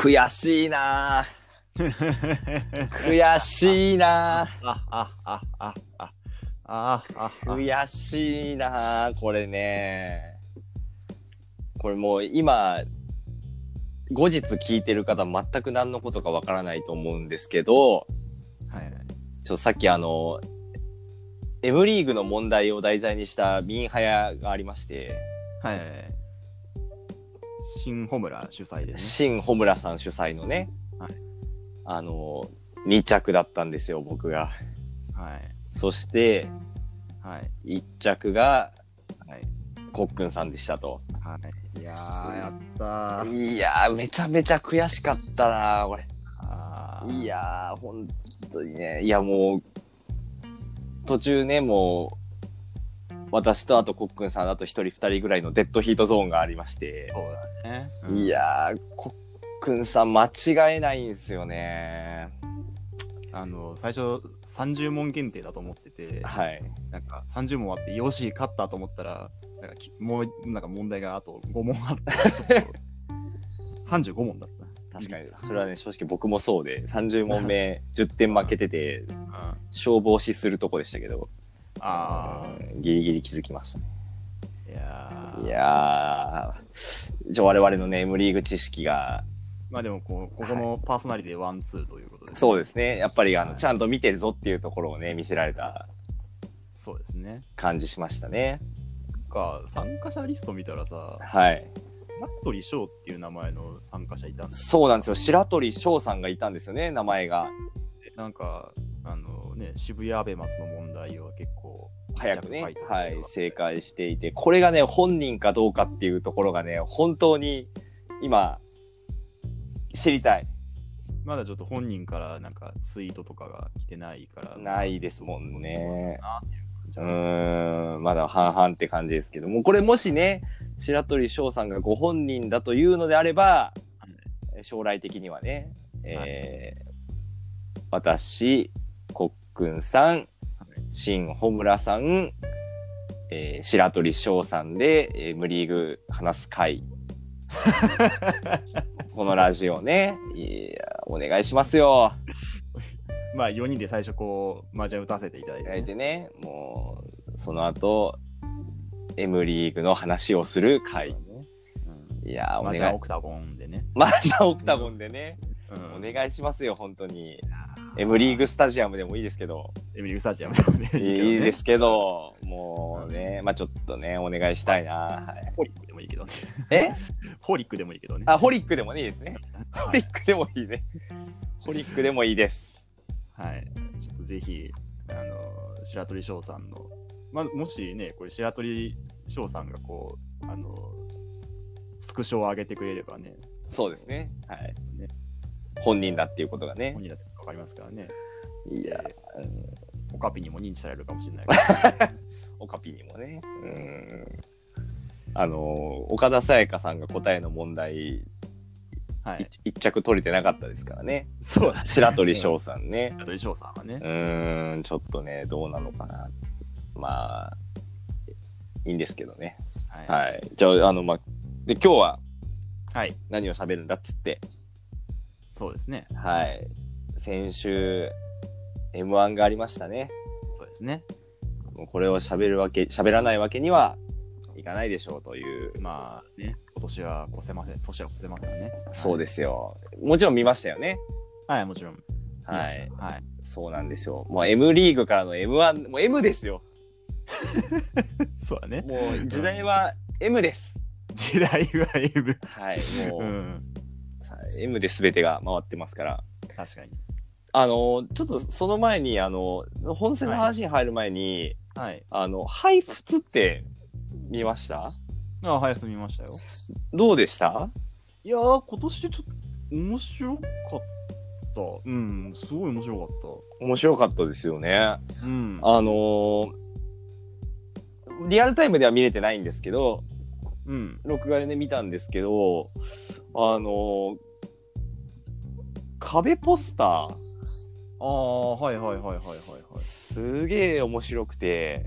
悔しいな。悔しいな。あああああああ悔しいなこれね。これもう今後日聞いてる方全く何のことかわからないと思うんですけど、はい、ちょさっきあの M リーグの問題を題材にしたミンハヤがありまして、はい、新穂村主催でね。新穂村さん主催のね、はいあの、2着だったんですよ、僕が。はい。そして、はい。1着がはい。コックンさんでしたと。はい。いやー、やったー。いやー、めちゃめちゃ悔しかったなこれ。あーいやー、本当にね、いやもう、途中ね、もう、私とあとコックンさん、あと一人二人ぐらいのデッドヒートゾーンがありまして、そうだね。うんいやー、コックンさん間違えないんですよね。あの、最初、30問限定だと思ってて、はい。なんか30問あって、よし、勝ったと思ったら、なんかきもう、なんか問題があと5問あって、ちょっと、35問だった。確かに、それはね、正直僕もそうで、30問目 10点負けてて、うん消防死するとこでしたけど、あうんギリギリ気づきましたね。あ、いやーいやー、一応我々のね、M リーグ知識が、まあでもこう、ここのパーソナリティ one、two ということで、そうですね、やっぱりあの、はいちゃんと見てるぞっていうところをね、見せられたそうですね。感じしましたね。か、参加者リスト見たらさ、はい。ナットリショーっていう名前の参加者いたんですそうなんですよ。白鳥翔さんがいたんですよね、名前が。なんか、ね、渋谷アベマスの問題は結構、早くねはい、正解していて、これがね、本人かどうかっていうところがね、本当に今、知りたい。まだちょっと本人からなんかツイートとかが来てないから。ないですもんね。うん、まだ半々って感じですけども、これもしね、白鳥翔さんがご本人だというのであれば、将来的にはね、えー私、コックンさん、新穂村さん、えー白鳥翔さんで、えー、無リーグ話す会。このラジオね、いや、お願いしますよ。まあ4人で最初こう、麻雀打たせていただいてね、いてね、もう、その後、M リーグの話をする会。いやー、お願い麻雀オ。クタゴンでね。マージャンオクタゴンでね、うんお願いしますよ、本当に。M リーグスタジアムでもいいですけど、エミリーグスタジアムでもね。いいですけど、もうね、まあちょっとね、お願いしたいな。はい、ホリックでもいいけどね。え？ホリックでもいいけどね。あ、ホリックでもねいいですね。ホはいリックでもいいね。ホリックでもいいです。はい。ちょっとぜひ、あの、白鳥翔さんの、まあ、もしね、これ白鳥翔さんがこう、あの、スクショを上げてくれればね、そうですね。はい。ね本人だっていうことがね本。人だってわかりますからね。いや、オカピにも認知されるかもしれない から。オカピにもね。うん。あの、岡田沙也加さんが答えの問題、はい。一着取れてなかったですからね。そうだ、白鳥翔さんね。白鳥翔さんはねう。ーん、ちょっとね、どうなのかな。まあ、いいんですけどね。ははい。じゃあ、あの、まあ、で、今日ははい。何を喋るんだっつって、そうですね。はい。先週、M1 がありましたね。そうですね。もうこれを喋るわけ、喋らないわけにはいかないでしょうという。まあね、今年は越せません。年は越せませんよね。そうですよ。もちろん見ましたよね。はい、もちろん。はい。はい。そうなんですよ。もう M リーグからの M1、もう M ですよ。そうだね。もう時代は M です。時代は M。はい。もう、うん。さ M で全てが回ってますから。確かに。あの、ちょっとその前に、あの、本戦の話に入る前に、はい。あの、配布って見ました？あ、早すみましたよ。どうでした？いやー、今年ちょっと面白かった。うん、すごい面白かっ面白かったですよね。た。うん。あのーリアルタイムでは見れてないんですけど、うん。録画でね、見たんですけど、あのー壁ポスター、ああ、はいはいはいはいはいはい。すげえ面白くて、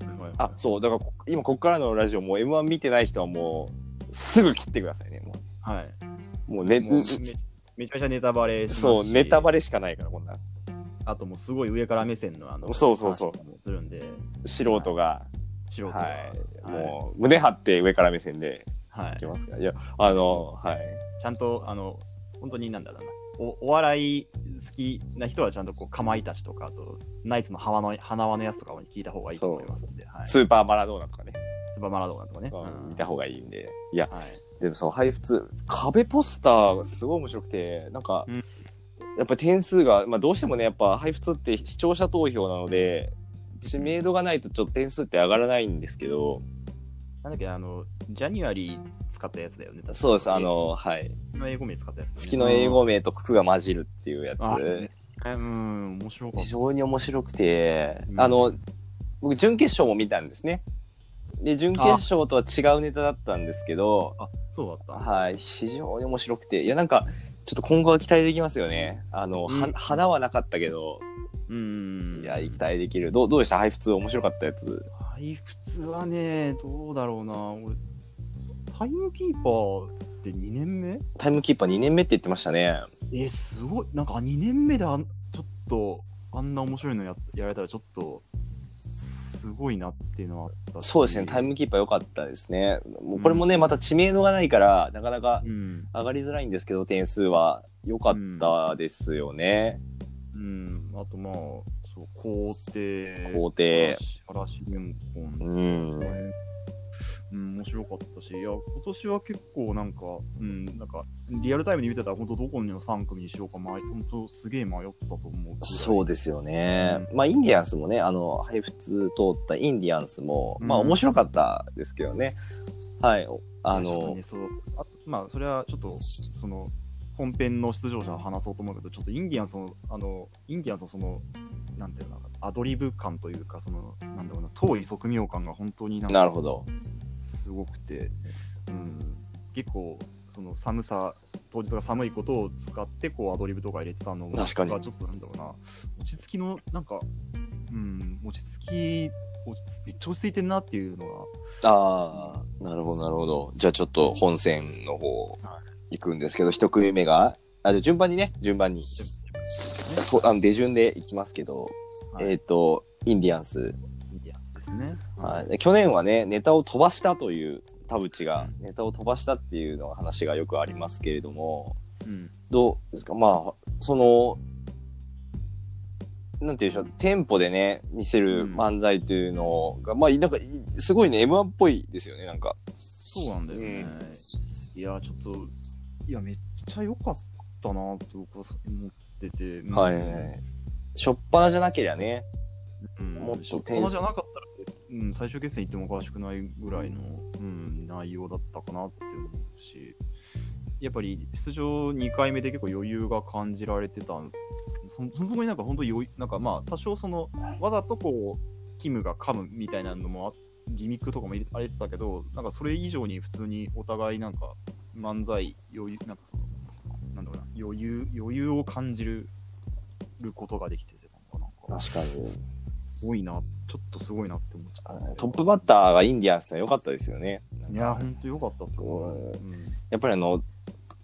はいはいあ、そう、だからこ今こっからのラジオもう M1 見てない人はもう、すぐ切ってくださいね。もはい。う、もうね、もうめめちゃめちゃネタバレしそう、ネタバレしかないから、こんなん。あともうすごい上から目線のあのそうそうそうするんで素人が、素人が、はい、もう、胸張って上から目線ではいいきますか？ら。いや、あの、はい。ちゃんとあの本当になんだろうなおお笑い好きな人はちゃんとこうかまいたちとかあとナイツの花の花輪のやつとかを聞いた方がいいと思いますんで、はい、ススーパーマラドーナとかね、ーパーマラドーナとかね、見た方がいいんで。いや、はい、でもその配布壁ポスターがすごい面白くて、なんか、うん。やっぱり点数が、まあどうしてもね、やっぱ配布って視聴者投票なので、知名度がないとちょっと点数って上がらないんですけど、なんだっけあのジャニュアリー使ったやつだよね確かそうです、あの、はい。月の英語名使ったやつね、月の英語名と句が混じるっていうやつ。あねうん面白かっ非常に面白くて、うんあの、僕、準決勝も見たんですね。で、準決勝とは違うネタだったんですけど、たあそうだったはい、非常に面白くて、いや、なんか、ちょっと今後は期待できますよね。あの、うんは花はなかったけど、うんいや、期待できる。どうどうでした？配布面白かったやつ。配布はね、どうだろうな。俺、タイムキーパーって2年目？タイムキーパー2年目って言ってましたね。え、すごい。なんか2年目であんちょっと、あんな面白いのややられたらちょっと、すごいなっていうのはあったしそうですね、タイムキーパー良かったですね。もうこれもね、また知名度がないから、なかなかうん。上がりづらいんですけど、点数は良かったですよね。うん。あとまあ、そう、皇帝。皇帝。嵐玄う本。ん。うん、面白かったし、いや、今年は結構なんか、うん、なんか、リアルタイムで見てたら、本当どこの3組にしようか、本当すげえ迷ったと思う。そうですよね。うまあ、インディアンスもね、あの、配布通ったインディアンスも、まあ、うん面白かったですけどね。はい。おあのね、、そうあまあ、それはちょっと、その、本編の出場者は話そうと思うけど、ちょっとインディアンスの、あの、インディアンスのその、なんていうのアドリブ感というか、その、なんだろうな、遠い側面感が本当になんか、なるほど。すごくて、うん、結構、その寒さ、当日が寒いことを使って、こう、アドリブとか入れてたのが、確かにちょっとなんだろうな、落ち着きの、なんか、うん、落ち着き、落ち着めっちゃ落ち着いてんなっていうのが、ああ、なるほど、なるほど。じゃあちょっと本戦の方行くんですけど、一組目が、あ、じゃあ順番にね、順番に。とあの出順で行きますけど、はいえっ、と、インディアンス。ですね。はい、で去年はね、ネタを飛ばしたという、田淵がネタを飛ばしたっていうの話がよくありますけれども、うん。どうですか？まあ、その、なんていうんでしょう、テンポでね、見せる漫才というのが、まあ、なんか、いすごいね、M1 っぽいですよね、なんか。そうなんだよね。いや、ちょっと、いや、めっちゃ良かったなって僕は思ってて。うんはいはいはい。しょっぱなじゃなけりゃね。うん、もっとテンションなじゃなかったら、うん、最終決戦行ってもおかしくないぐらいの、うん、内容だったかなって思うし、やっぱり出場2回目で結構余裕が感じられてた、そそそこになんか本当余裕、なんかまあ多少その、わざとこう、キムが噛むみたいなのもあギミックとかも入れてたけど、なんかそれ以上に普通にお互いなんか漫才、余裕、なんかその、なんだろうな、余裕、余裕を感じるることができてて、なんか、な。んか確かに。すごいな、ちょっとすごいなって思っちゃった。トップバッターがインディアンスは良かったですよね。いや、ほんとよかった。と思う。うん。うんやっぱりあの、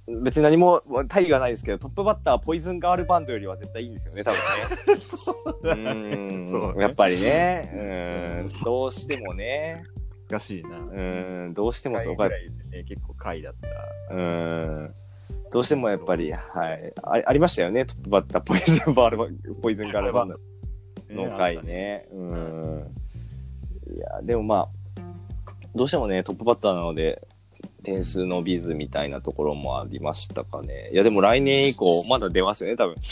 別に何も大義がないですけど、トップバッターはポイズンガールバンドよりは絶対いいんですよね、多分ね。そうね。やっぱりね、うん、どうしてもね、難しいな。うん、どうしてもそう。かね、結構回だった。うん、どうしてもやっぱり、はい、あありましたよね、トップバッター、ポイズンバールバポイズンガールバンドの回ね。うん。いや、でもまあ、どうしてもね、トップバッターなので、点数伸びずみたいなところもありましたかね。いや、でも来年以降、まだ出ますよね、多分。ね。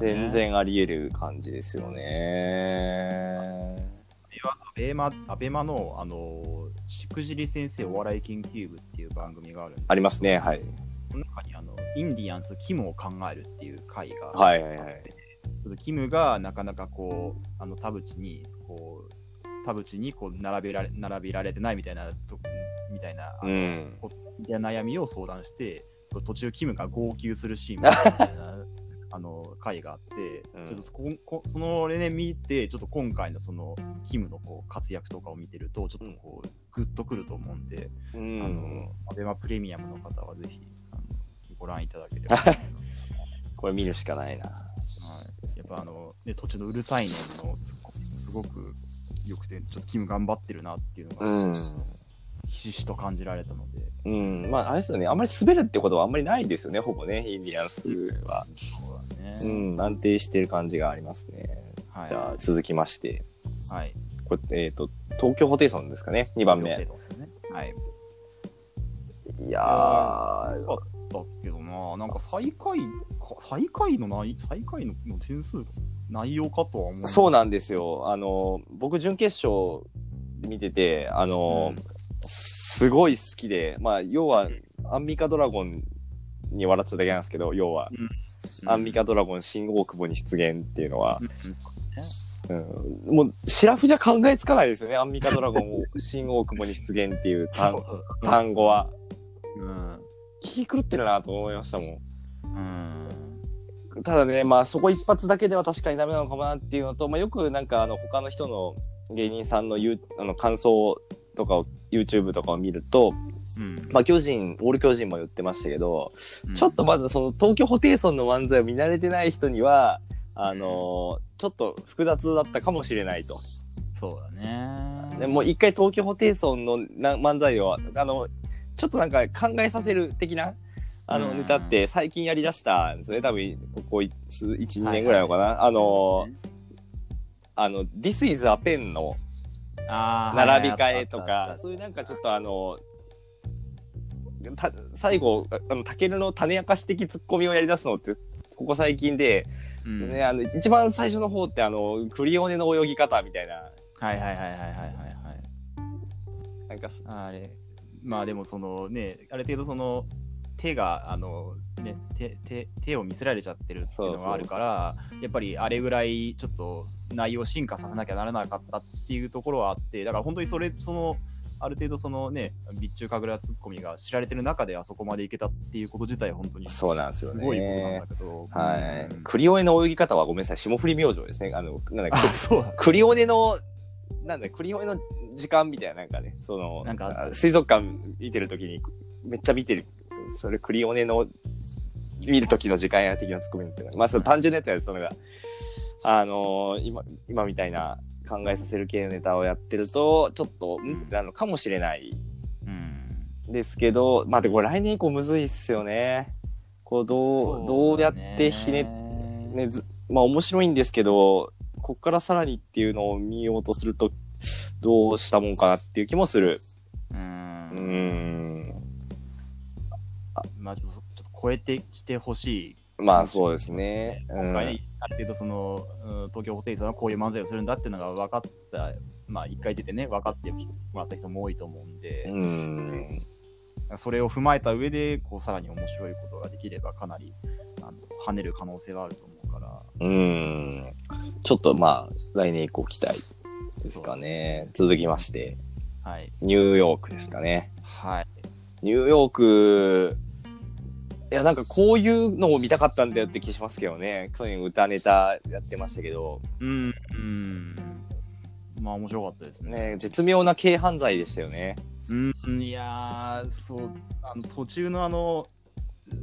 全。然あり得る感じですよね。アベマ、アベマの、あの、しくじり先生お笑い研究部っていう番組があるありますね、はい。その中にあの、インディアンス、キムを考えるっていう回があって、はいはいはいちょっとキムがなかなかこう、あの、田淵に、こう、田淵にこう並べられ並べられてないみたいなと、みたいな、あのうん悩みを相談して、途中、キムが号泣するシーンみたいな あの回があって、うんちょっとそここその例年見て、ちょっと今回のそのキムのこう活躍とかを見てると、ちょっとこう、グッとくると思うんで、うあんの、アベマプレミアムの方はぜひ、あの見ご覧いただければ。これ見るしかないな。はい、やっぱあの、ね、途中のうるさいののツッコミすごく良くて、ちょっとキム頑張ってるなっていうのが、うん。ひしひしと感じられたので、うん。まあ、あれですよね。あんまり滑るってことはあんまりないですよね、ほぼね、インディアンスは。そうだね。うん、安定してる感じがありますね。はい。じゃあ、続きまして。はい。これ、えっ、と、東京ホテイソンですかね、2番目。ね。はい。いやー、ったけどな、なんか最下位か、最下位の内、最下位のの点数の内容かとは思う。そうなんですよ。あの、僕、準決勝見てて、あの、すごい好きで、まあ、要は、アンミカドラゴンに笑ってただけなんですけど、要は、うん。アンミカドラゴン新大久保に出現っていうのは。う、ん。うん、もう、シラフじゃ考えつかないですよね、アンミカドラゴンを新大久保に出現っていう単語は。うん。気狂ってるなと思いましたもん。うん。ただね、まあそこ一発だけでは確かにダメなのかもなっていうのと、まあ、よくなんかあの他の人の芸人さんの言うあの感想とかを YouTube とかを見ると、うんまあ巨人、オール巨人も言ってましたけど、うんちょっとまだその東京ホテイソンの漫才を見慣れてない人には、あのーちょっと複雑だったかもしれないと。そうだね。でもう一回東京ホテイソンのな漫才を、あの、ちょっとなんか考えさせる的な、あのうん。ネタって最近やりだしたんですね。多分、ここ1、2年ぐらいのかな。あの、あの、This is a pen の並び替えとか、そういうなんかちょっとあの、た最後、ああの、タケルの種明かし的ツッコミをやり出すのって、ここ最近で、うん。ね、あの、一番最初の方ってあの、クリオネの泳ぎ方みたいな、はいはいはいはいはいはいはい。なんか、あれ、まあでもそのね、ある程度その手が、あの、ね、手手手を見せられちゃってるっていうのがあるから、やっぱりあれぐらいちょっと内容を進化させなきゃならなかったっていうところはあって、だから本当にそれ、その、ある程度そのね、備中神楽ツッコミが知られてる中であそこまでいけたっていうこと自体、本当にすそうなんですよね。ごいことなんだけど。はい。うんクリオネの泳ぎ方はごめんなさい、霜降り明星ですね。あの、なんだあ、そうだ。クリオネの、なんだ、クリオネの時間みたいな、なんかね、その、なんか水族館見てるときに、めっちゃ見てる。それクリオネの、見るときの時間や的なツッコミみたいな。まあ、その単純なやつやそのが、あのー今、今みたいな考えさせる系のネタをやってると、ちょっと、ん？ってなのかもしれないうん。ですけど、まあ、で、これ来年以降むずいっすよね。こう、どう、どうやってひねねね、ずまあ面白いんですけど、こっからさらにっていうのを見ようとすると、どうしたもんかなっていう気もする。う。うんーん。まあちょっと、ちょっと超えてきてほしい。まあそうですね。うん。今回、ある程度その、うん東京ホテイソンはこういう漫才をするんだっていうのが分かった、まあ一回出てね、分かってもらった人も多いと思うんで、うん。それを踏まえた上で、こう、さらに面白いことができれば、かなり、あの、跳ねる可能性はあると思ううん。ちょっとまあ、来年以降期待ですかね。続きまして、はい。ニューヨークですかね。はい。ニューヨーク、いや、なんかこういうのを見たかったんだよって気しますけどね。去年歌ネタやってましたけど、うん、うん。まあ、面白かったですね。ね、絶妙な軽犯罪でしたよね。うん、いやー、そう、あの、途中のあの、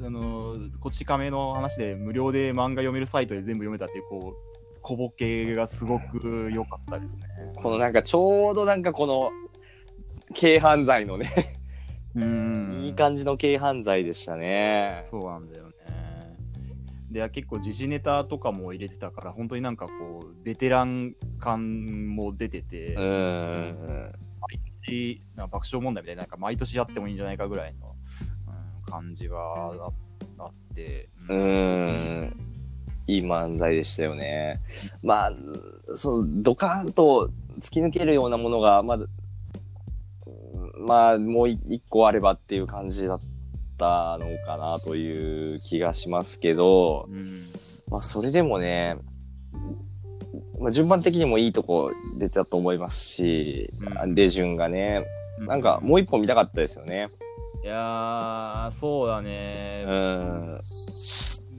あの、こち亀の話で無料で漫画読めるサイトで全部読めたっていう、こう、小ボケがすごく良かったですね。このなんかちょうどなんかこの軽犯罪のね、うんいい感じの軽犯罪でしたね。そうなんだよね。で、結構時事ネタとかも入れてたから、本当になんかこう、ベテラン感も出てて、うーん。しなんか爆笑問題みたいな、なんか毎年やってもいいんじゃないかぐらいの、うん、感じはああって、うーん。いい漫才でしたよね。まあ、そう、ドカーンと突き抜けるようなものが、ままあ、もう一個あればっていう感じだったのかなという気がしますけど、うんまあ、それでもね、まあ、順番的にもいいとこ出たと思いますし、うん出順がね、なんかもう一本見たかったですよね。いやー、そうだねう。ん。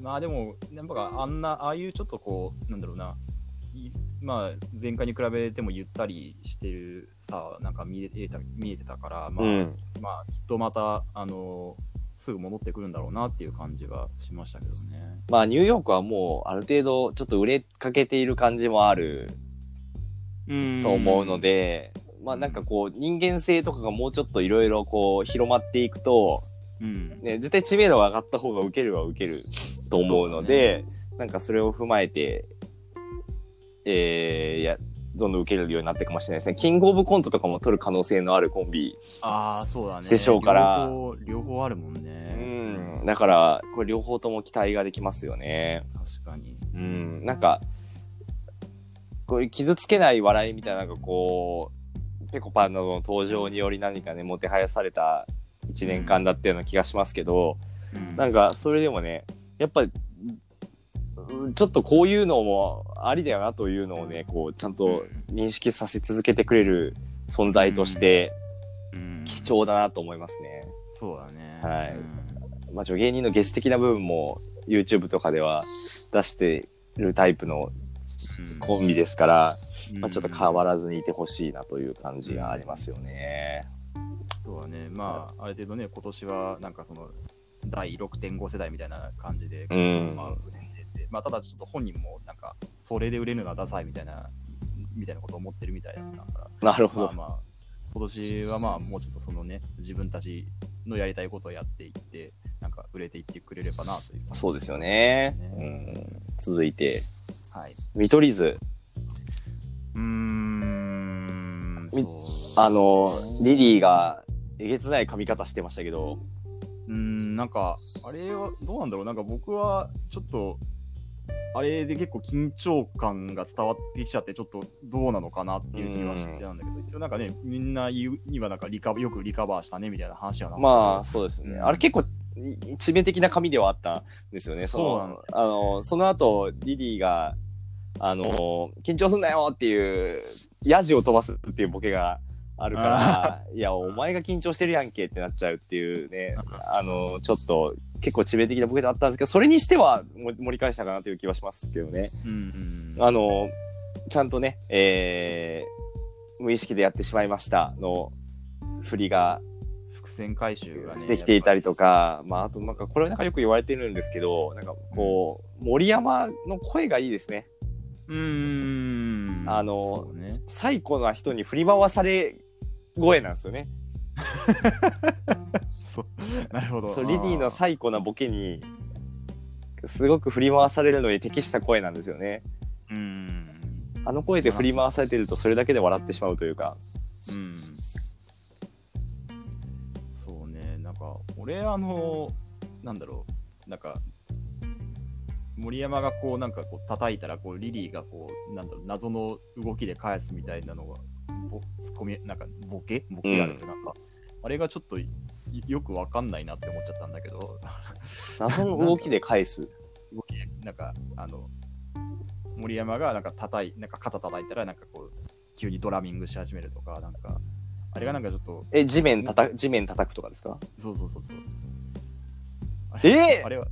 まあでも、なんかあんな、ああいうちょっとこう、なんだろうな、いまあ前回に比べてもゆったりしてるさ、なんか見えた見えてたから、まあ、うん。まあきっとまた、あの、すぐ戻ってくるんだろうなっていう感じはしましたけどね。まあ、ニューヨークはもう、ある程度、ちょっと売れかけている感じもあると思うので、まあ、なんかこう、人間性とかがもうちょっといろいろこう、広まっていくと、うん、ね、絶対知名度が上がった方が受けるは受けると思うので、なんかそれを踏まえて、えー、いや、どんどん受けれるようになっていくかもしれないですね。キングオブコントとかも取る可能性のあるコンビ。ああ、そうだね。でしょうから両方両方あるもんうね。ん。だから、これ両方とも期待ができますよね。確かに。うん。なんか、こういう傷つけない笑いみたいな、なんかこう、ペコパンなどの登場により何かね、もてはやされた1年間だったような気がしますけど、うん。なんか、それでもね、やっぱり、うんちょっとこういうのもありだよなというのをね、こう、ちゃんと認識させ続けてくれる存在としてうん。貴重だなと思いますね。そうだね。はい。うん。まあ、芸人のゲス的な部分も YouTube とかでは出してるタイプのコンビですから、まあ、ちょっと変わらずにいてほしいなという感じがありますよね。そうだね。まあ、ある程度ね、今年はなんかその、第6.5世代みたいな感じで、うんまあ、まあ、ただちょっと本人もなんか、それで売れるのはダサいみたいな、みたいなことを思ってるみたいだから、なるほど。まあまあ、今年はまあ、もうちょっとそのね、自分たちのやりたいことをやっていって、なんか売れていってくれればなという。そうですよね。ねうん、続いて、はい。見取り図。あの、リリーがえげつない髪型してましたけど、うーん、なんか、あれはどうなんだろう、なんか僕はちょっと、あれで結構緊張感が伝わってきちゃって、ちょっとどうなのかなっていう気はしてたんだけど、一応なんかね、みんな言うにはなんかリカよくリカバーしたねみたいな話はなまあ、そうですね。うんあれ結構、致命的な髪ではあったんですよね。その、あの、その後、リリーが、あの、緊張すんなよっていう、ヤジを飛ばすっていうボケがあるから、いや、お前が緊張してるやんけってなっちゃうっていうね、あの、ちょっと、結構致命的なボケだったんですけど、それにしてはも盛り返したかなという気はしますけどね。うんうん、あの、ちゃんとね、えー、無意識でやってしまいましたの振りが伏線回収がね。できていたりとか、まあ、あとなんかこれなんかよく言われてるんですけど、なんかこう、森山の声がいいですね。うーん。あのね、最古な人に振り回され声なんですよね。そうなるほど。そうリリーの最古なボケに、すごく振り回されるのに適した声なんですよね。うーん。あの声で振り回されてるとそれだけで笑ってしまうというか。うん。そうね、なんか、俺、あの、なんだろう、なんか、森山がこう、なんかこう、叩いたら、こう、リリーがこう、なんだろう、謎の動きで返すみたいなのが、ぼツッコミ、なんか、ボケボケがあるなんか、あれがちょっといよくわかんないなって思っちゃったんだけど、謎の動きで返す。動き、なんか、あの、森山がなんか叩い、なんか肩叩いたら、なんかこう、急にドラミングし始めるとか、なんか、あれがなんかちょっと、え、地面たた、地面叩くとかですか？そうそうそうそう。あえれーあれは、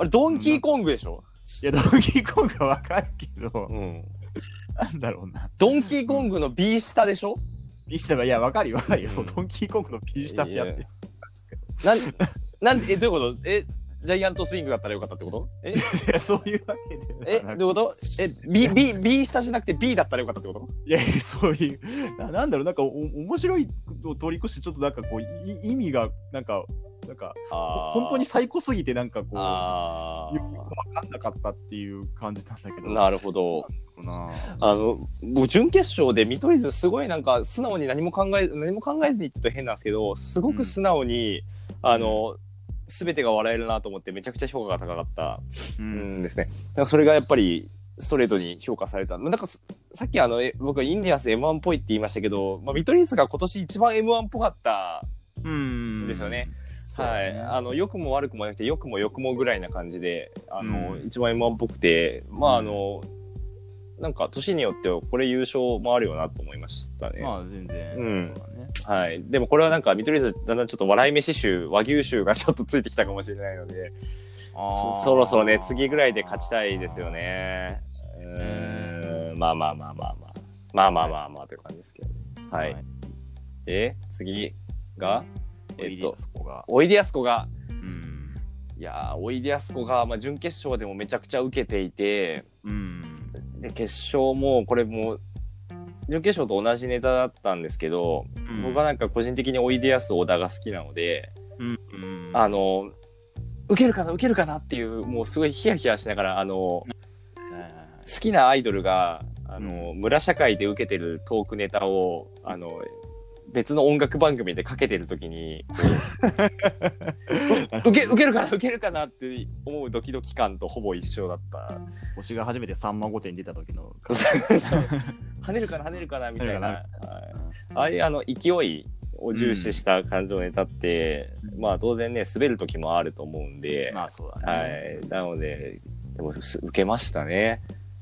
あれ、ドンキーコングでしょ？いや、ドンキーコングはわかるけど、うん。なんだろうな。ドンキーコングの B 下でしょ？ビシタが、いや、わかるよ、わかるよ。そう、うんドンキーコングのビシタってやって。なん、なんで、え、どういうこと？え、ジャイアントスイングだったらよかったってこと？え、いや、そういうわけでえ、はなく。どういうこと？え、B、B、B 下じゃなくて B だったらよかったってこと？いやいや、そういう、ななんだろう、なんかお面白いを通り越して、ちょっとなんかこう、い意味が、なんか、なんか、本当に最高すぎて、なんかこう、あよくわかんなかったっていう感じなんだけど。ーなるほど。なあの、僕、準決勝で見取り図すごいなんか素直に何も考え、何も考えずにちょっと変なんですけど、すごく素直に、あの、すべてが笑えるなと思ってめちゃくちゃ評価が高かったう。うんんですね。だからそれがやっぱりストレートに評価された。なんかすさっきあの、え僕はインディアンス M1 っぽいって言いましたけど、まあ、見取り図が今年一番 M1 っぽかった。うん。ですよね。そうだね。はい。あの、良くも悪くもなくて、良くも良くもぐらいな感じで、あの、うん一番 M1 っぽくて、まああの、なんか年によってはこれ優勝もあるよなと思いましたね。まあ、全然、うんそうだね。はい。でもこれはなんか見取り図だんだんちょっと笑い飯臭、和牛臭がちょっとついてきたかもしれないので、そそろそろね、次ぐらいで勝ちたいですよね。うーん、まあまあまあまあまあ。まあまあまあまあという感じですけど。はい。はいで、次が、えっとおいでや、すこが。うんいやーおいでやすこが、まあ、準決勝でもめちゃくちゃ受けていてうん。で決勝もこれも準決勝と同じネタだったんですけど、僕はなんか個人的においでやす小田が好きなので、うん。うん。あの受けるかな受けるかなっていうもうすごいヒヤヒヤしながらあの好きなアイドルがあの、村社会で受けてるトークネタをあの別の音楽番組でかけてる時に 受け受けるかな受けるかなって思うドキドキ感とほぼ一緒だった推しが初めてさんま御殿に出た時の。跳ねるかな跳ねるかなみたいな、はい、ああいうあの勢いを重視した感情ネタって、うんまあ当然ね滑る時もあると思うんで、まあそうだはね。い、なのででもす受けましたね。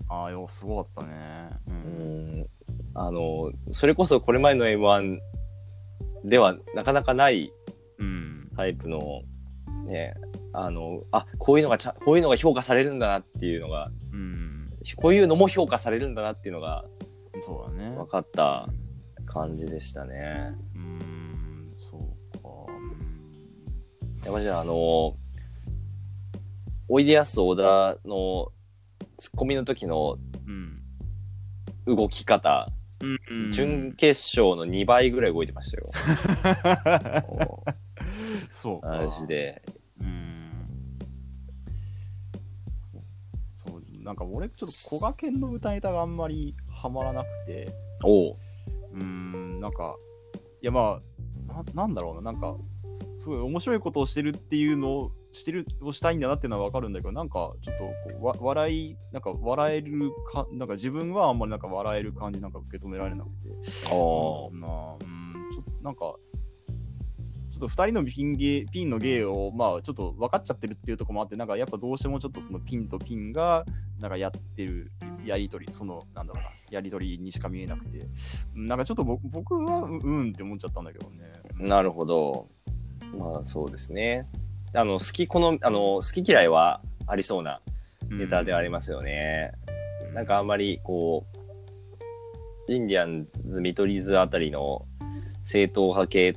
ああ、よ、すごかったね。う。うんんあのそれこそこれまでの M1 ではなかなかないうん。タイプのねあのあこういうのがちゃこういうのが評価されるんだなっていうのがうん。こういうのも評価されるんだなっていうのがそうだね。分かった感じでしたね。うん。そうか。うんやっぱじあのおいでやす小田のツッコミの時のうん。動き方、うん。準決勝の2倍ぐらい動いてましたよ。もそうか。うマジで。うん。そう、なんか俺、ちょっと小賀健の歌ネタがあんまりハマらなくて、おううん、なんか、いやまあ、ななんだろうな、なんか、すすごい面白いことをしてるっていうのを、してる、をしたいんだなっていうのはわかるんだけど、なんか、ちょっとこうわ、笑い、なんか笑えるか、なんか自分はあんまりなんか笑える感じなんか受け止められなくて、おうなあうん、ちょなんか、ちょっと2人のピンゲピンの芸を、まあ、ちょっと分かっちゃってるっていうところもあって、なんかやっぱどうしてもちょっとそのピンとピンが、なんかやってるやりとり、その、なんだろうな、やりとりにしか見えなくて、なんかちょっとぼ僕は、ううんって思っちゃったんだけどね。なるほど。まあそうですね。あの好きこのあの好き嫌いはありそうなネタではありますよね。うんなんかあんまりこうインディアンズ見取り図あたりの正統派系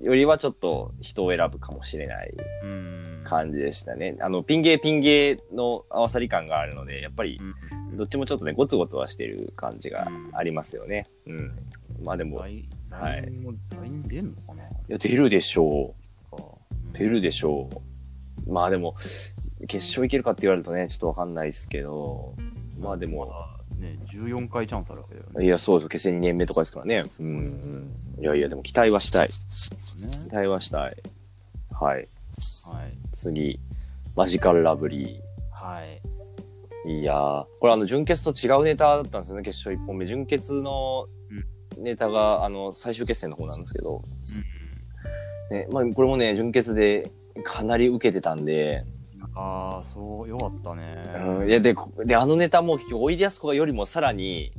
よりはちょっと人を選ぶかもしれないうん、感じでしたね。あのピン芸ピン芸の合わさり感があるのでやっぱりうんどっちもちょっとねゴツゴツはしてる感じがありますよね。うん。まあでもい LINE も LINE 出んのかな？や出るでしょう。か出るでしょう。まあでも、決勝いけるかって言われるとね、ちょっとわかんないですけど、まあでも、ね、14回チャンスあるわけだよね。いや、そうです。結成2年目とかですからね。うん、うん。いやいや、でも期待はしたい。ね期待はしたい。はい。はい。次、マジカルラブリはい。ー。いやー、これあの、準決と違うネタだったんですよね、決勝1本目。準決のネタが、あの、最終決戦の方なんですけど、ね、まあこれもね、準決でかなり受けてたんで、ああ、そう、よかったね。うん、いやでこであのネタもおいでやすこがよりもさらに、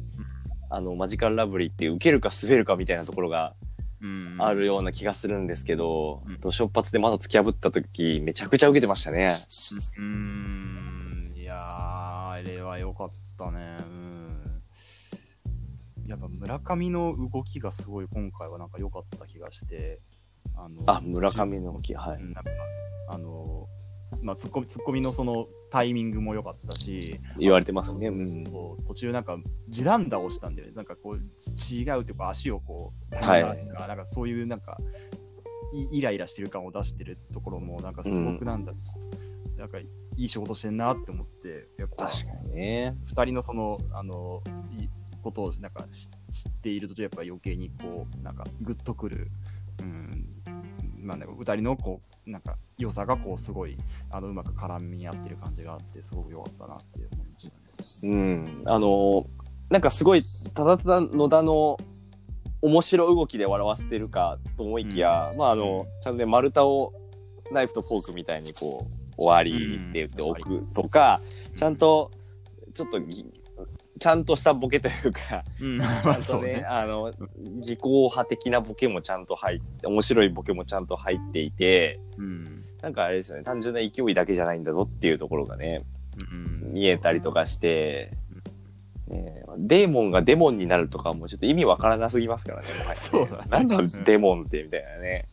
あのマジカルラブリーって受けるか滑るかみたいなところがうんあるような気がするんですけど、うんと初発でまだ突き破った時めちゃくちゃ受けてましたね。うーん、いやー、あれは良かったね。うん。やっぱ村上の動きがすごい今回はなんか良かった気がして。あのあ村上の動きはい。うんなんかあの、まあ、ツッコミツッコミのそのタイミングも良かったし、言われてますね。うん。こう途中なんか地団打をしたんだよね。なんかこう違うというか足をこう、はいなんかそういうなんかイイライラしてる感を出してるところもなんかすごくなんだ、なんかいい仕事してんなって思って、やっぱ確かにね。二人のそのあのいいことをなんか知知っているとやっぱ余計にこうなんかグッとくる。うん。なんだろう二人のこうなんか良さがこうすごいあのうまく絡み合ってる感じがあってすごく良かったなって思いましたね。うん。あのなんかすごいただただ野田の面白動きで笑わせてるかと思いきや、まああのちゃんとね丸太をナイフとフォークみたいにこう終わりって言っておくとか、ちゃん。とちょっとぎちゃんとしたボケというか、うん、まあんうね。ねあの技巧派的なボケもちゃんと入って面白いボケもちゃんと入っていてうんなんかあれですよね単純な勢いだけじゃないんだぞっていうところがねうん見えたりとかして、ね、デーモンがデモンになるとかもちょっと意味わからなすぎますからねもはやね そうだねなんだデモンってみたいなね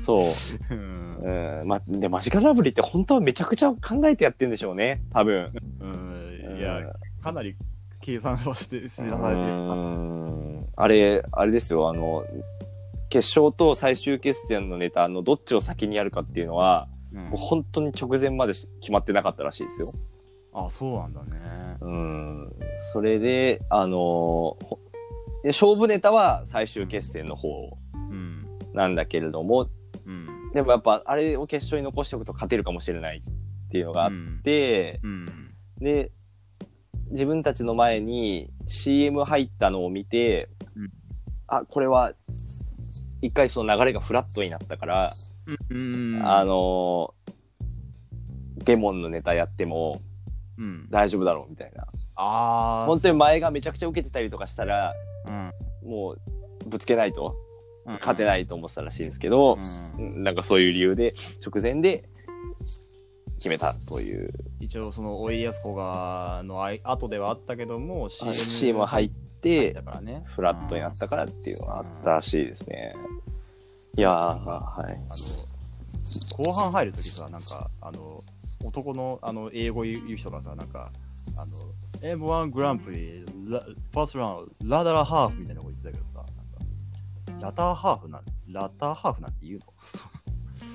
そう。うんうん。ま、で、マジカルラブリーって本当はめちゃくちゃ考えてやってるんでしょうね。多分。うんいや、かなり計算はして知らされてる。うんあれ、あれですよ、あの、決勝と最終決戦のネタのどっちを先にやるかっていうのは、うんもう本当に直前までし決まってなかったらしいですよ。あ、そうなんだね。うん。それで、あのほで勝負ネタは最終決戦の方うん。なんだけれども、うん。でもやっぱあれを決勝に残しておくと勝てるかもしれないっていうのがあっうんて、うん。で、自分たちの前に CM 入ったのを見て、うんあ、これは、一回その流れがフラットになったから、うん。あ、のデモンのネタやってもうん。大丈夫だろうみたいな。ああ。本当に前がめちゃくちゃ受けてたりとかしたら、うん。もうぶつけないとうん。勝てないと思ってたらしいんですけど、うんなんかそういう理由で直前で決めたという。一応、その、おいやすこがの後ではあったけども、CM, CM 入っ入ってね。フラットになったからっていうのがあったらしいですね。いやー、はい。あの、後半入るときさ、なんか、あの、男の、あの、英語言う人がさ、なんか、あの、M1 グランプリ、 the first round、the latter half みたいなこと言ってたけどさ、ラターハーフなん、ラターハーフなんて言うの？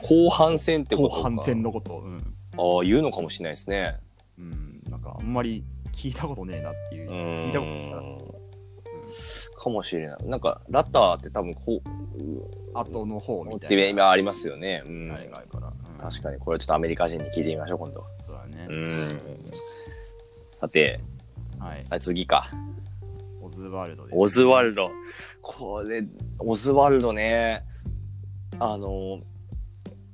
後半戦ってことか後半戦のことを、うん。ああ、言うのかもしれないですね。うん、なんか、あんまり聞いたことねえなっていうう、聞いたことないかもしれない。なんか、ラターって多分こう、後の方みったいな。て今ありますよね。うん。海外から。うん確かに、これちょっとアメリカ人に聞いてみましょう、今度。そうだね。うん。さて、はい。あ次か。オズワルドです。オズワルド。これ、オズワルドね。あの、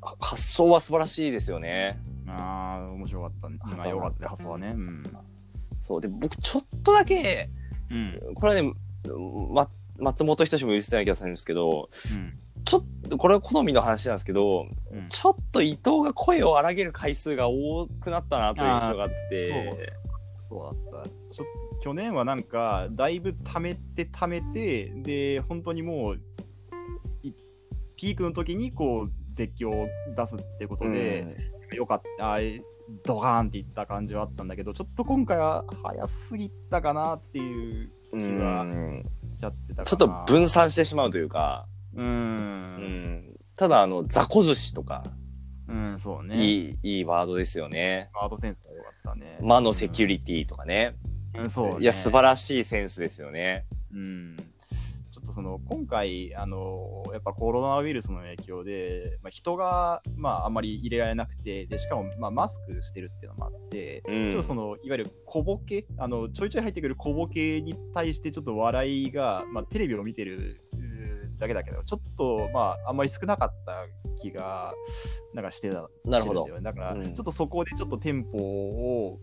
あ発想は素晴らしいですよね。ああ、面白かったね。まあ、よかったね、発想はね。うん。そう。で、僕、ちょっとだけ、うん。これはね、ま、松本人志も言ってな気がするんですけど、うん。ちょっと、これは好みの話なんですけど、うんちょっと伊藤が声を荒げる回数が多くなったなという印象があって、そうだった。ちょ去年はなんか、だいぶ溜めて溜めて、で、本当にもう、いピークの時にこう、絶叫を出すってことで、よかった、ドカーンっていった感じはあったんだけど、ちょっと今回は早すぎたかなっていううん気はうんちゃってたかな。ちょっと分散してしまうというか、う。うんん、ただ、あの、雑魚寿司とか、うん、そうね。いい、いいワードですよね。ワードセンスが良かったね。魔のセキュリティとかね。うん、そう、ね。いや、素晴らしいセンスですよね。うん。とその、今回、あの、やっぱコロナウイルスの影響で、まあ、人が、まあ、あんまり入れられなくて、で、しかも、まあ、マスクしてるっていうのもあって、うん。ちょっとその、いわゆる小ボケ、あの、ちょいちょい入ってくる小ボケに対して、ちょっと笑いが、まあ、テレビを見てるだけだけど、ちょっと、まあ、あんまり少なかった気が、なんかしてた。なるほど。だから、うん。ちょっとそこでちょっとテンポを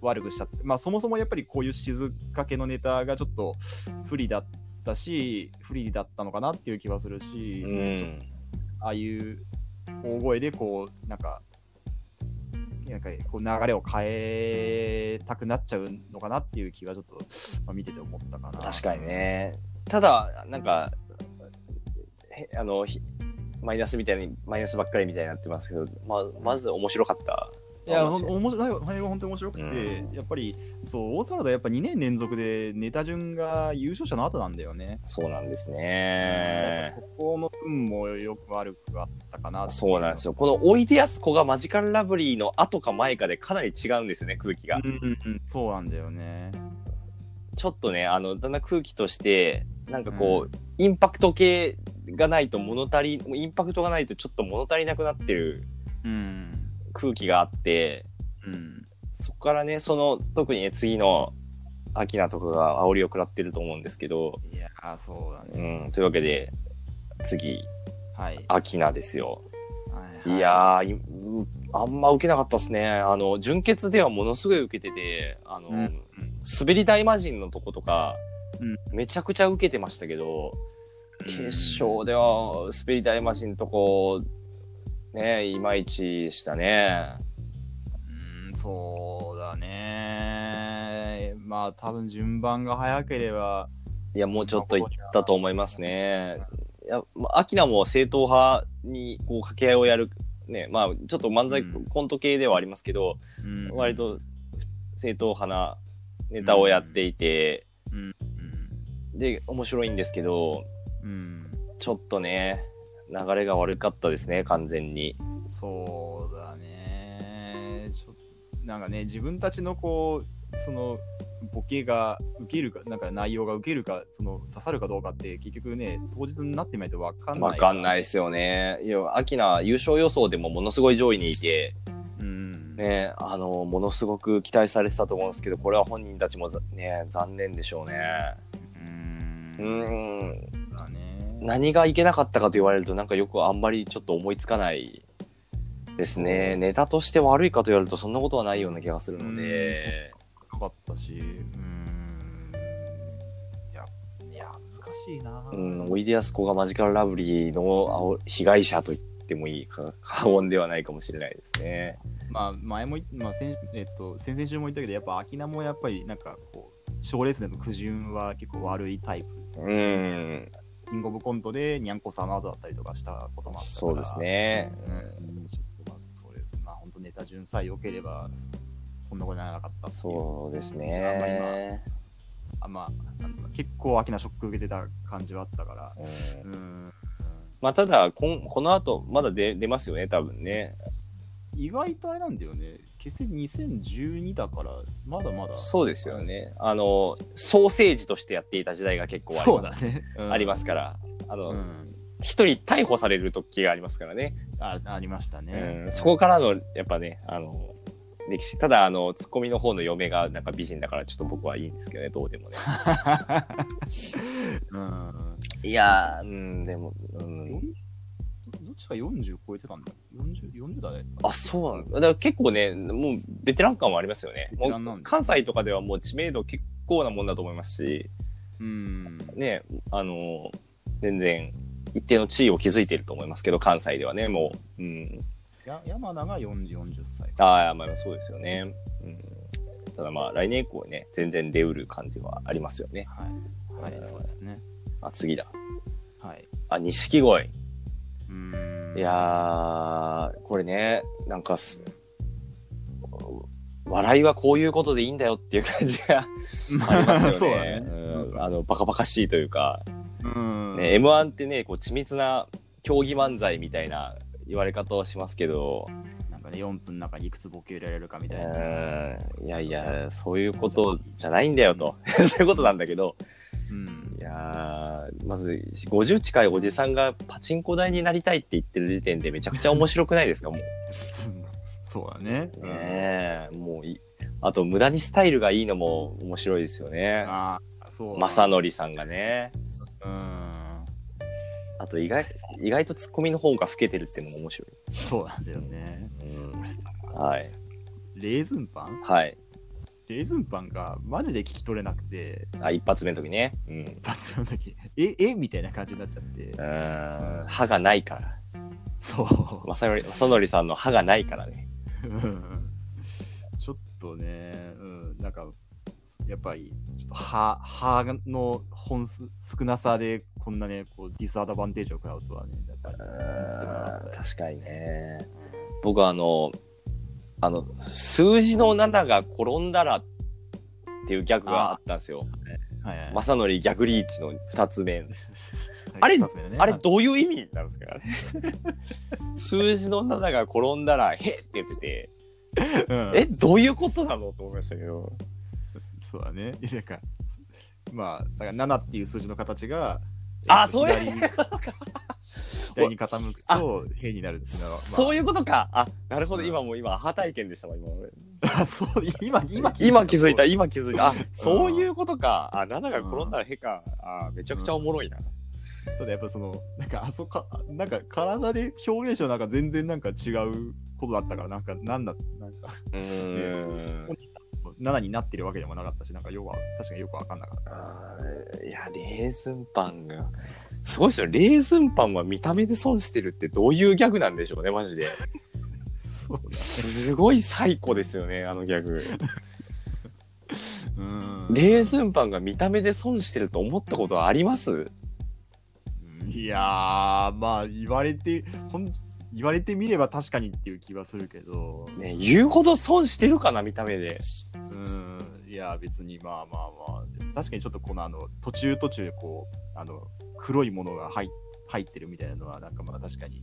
悪くしちゃって、まあ、そもそもやっぱりこういう静かけのネタがちょっと不利だったし、不利だったのかなっていう気はするし、うんああいう大声でこう、なんか、なんかこう流れを変えたくなっちゃうのかなっていう気はちょっと、まあ、見てて思ったかな。確かに。ね。ただ、なんか、へあの、ひマイナスみたいに、マイナスばっかりみたいになってますけど、まあ、まず面白かった。いや、ほん話面白い、内容本当に面白くて、うんやっぱり、そう、大津原田はやっぱ2年連続でネタ順が優勝者の後なんだよね。そうなんですねぱ。そこの運もよく悪くあったかなそうなんですよ。よ。このおいでやすこがマジカルラブリーの後か前かでかなり違うんですよね、空気が。うんうんうん、そうなんだよね。ちょっとね、あの、だんだん空気として、なんかこう、インパクト系がないと物足り、インパクトがないとちょっと物足りなくなってるうん。空気があって、うん。そこからね、その、特にね、次の、アキナとかが煽りを食らってると思うんですけど、いやー、そうだうね。ん、というわけで、次、はい。アキナですよ。はいいやー、いあんま受けなかったですね。あの、純潔ではものすごい受けてて、あの、うん滑り台魔人のとことか、うんめちゃくちゃ受けてましたけど、うん決勝では滑り台魔人のとこ、ね、いまいちでしたね。うん、そうだね。まあ、多分順番が早ければ、いや、もうちょっといったと思いますね。いや、まあ、アキナも正統派にこう掛け合いをやる、ね、まあ、ちょっと漫才うんコント系ではありますけど、うん割と正統派なネタをやっていて、うんで、面白いんですけど、ちょっとね、流れが悪かったですね、完全に。そうだねちょなんかね自分たちのこうそのボケが受けるかなんか内容が受けるかその刺さるかどうかって結局ね当日になってみないと分かんないわかんないですよね。いや、アキナ優勝予想でもものすごい上位にいて、うんね、あの、ものすごく期待されてたと思うんですけど、これは本人たちもざね、残念でしょうね。うんうーん、何がいけなかったかと言われると、なんかよくあんまりちょっと思いつかないですね。ネタとして悪いかと言われると、そんなことはないような気がするので、なかったしうんいやいや難しいな。うん、おいでやすこがマジカルラブリーの青被害者と言ってもいいか過言ではないかもしれないですね。まあ前もまあ先えっと先々週も言ったけどやっぱ秋名もやっぱりなんかこう賞レースでの苦順は結構悪いタイプ。うん、キングオブコントでにゃんこさんの後だったりとかしたこともあったから。そうですね。うん、ちょっとまあそれまあ本当ネタ順さえ良ければこんなことにならなかったっていう。そうですあんまりまあね。あまあなん結構秋名ショック受けてた感じはあったから。うん。うん。まあ、ただこん、この後、まだ出出ますよね、多分ね。意外とあれなんだよね結成2012だからまだまだそうですよね。あの、ソーセージとしてやっていた時代が結構ありそうますだね、うんありますから、あうの、ん一、人逮捕される時がありますからね。あありましたね、うん、そこからの、やっぱね、あの、歴史。ただ、あの、ツッコミの方の嫁がなんか美人だから、ちょっと僕はいいんですけどね、どうでもね。うんいやー、うん、でも、うん。どっちか40超えてたんだ 40, 40代だったあ、そうなんだ。だから結構ね、もうベテラン感はありますよね。関西とかではもう知名度結構なもんだと思いますし、うんね、あの、全然一定の地位を築いていると思いますけど、関西ではね、もう。うん。や山田が40 40歳ああ、まあそうですよね。うん。ただまあ来年以降ね、全然出うる感じはありますよね。はい、はい、そうですねあ、次だ。はいあ、錦鯉。うん。いやー、これね、なんかす、笑いはこういうことでいいんだよっていう感じがありますよね。ね。うん。あの、バカバカしいというか、うん。ね、M1 ってね、こう、緻密な競技漫才みたいな言われ方をしますけど、なんかね4分の中にいくつボケ入れられるかみうたいな、ん、いやいや、そういうことじゃないんだよと。そういうことなんだけど、うん。いやー、まず、50近いおじさんがパチンコ台になりたいって言ってる時点でめちゃくちゃ面白くないですか、もう。そうだね。ねえ、もういい。あと、無駄にスタイルがいいのも面白いですよね。ああ、そう。正則さんがね。うん。あと、意外、意外とツッコミの方が老けてるっていうのも面白い。そうなんだよね。うん。はい。レーズンパン？はい。レーズンパンがマジで聞き取れなくて、あ、一発目の時ね。うん。う一発目の時、え、えみたいな感じになっちゃって。ーん。歯がないから。そう。正則正則さんの歯がないからね。うんちょっとね、うん、なんか、やっぱり、ちょっと歯、歯の本数少なさで、こんなね、こう、ディスアドバンテージを食らうとはね、やっぱん確かにね。僕はあの、あの、数字の7が転んだらっていうギャグがあったんですよ。はいはい。正則逆リーチの2つ目。あれあれどういう意味なんですか？ね数字の7が転んだら、へっって言ってて、うんえ、どういうことなのと思いましたけど。そうだね。なんか、まあ、だから7っていう数字の形が、あ、えっとそういうことか。左に傾くと平になるっていうのは、まあ、そういうことか。あ、なるほど。うん今もう今、アハ体験でしたわ、今俺。あ、そう、今、今今気づいた、そう今気づいた。あ、そういうことか。あ、7が転んだらへか。あ、めちゃくちゃおもろいな。ただやっぱその、なんか、あそこ、なんか体で表現者なんか全然なんか違うことだったから、なんか、なんだ、なんか、うーん。7になってるわけでもなかったし、なんか、要は、確かによくわかんなかった。いや、レーズンパンが。すごいですよ。レーズンパンは見た目で損してるってどういうギャグなんでしょうね、マジで。すごい最高ですよね、あのギャグ。うん。レーズンパンが見た目で損してると思ったことはあります？ういやー、まあ、言われて、ほん言われてみれば確かにっていう気はするけど、ね、言うほど損してるかな、見た目で。うん、いや、別にまあまあまあ、確かにちょっとこのあの、途中途中、こう、あの、黒いものが入入ってるみたいなのは、なんかまあ確かに、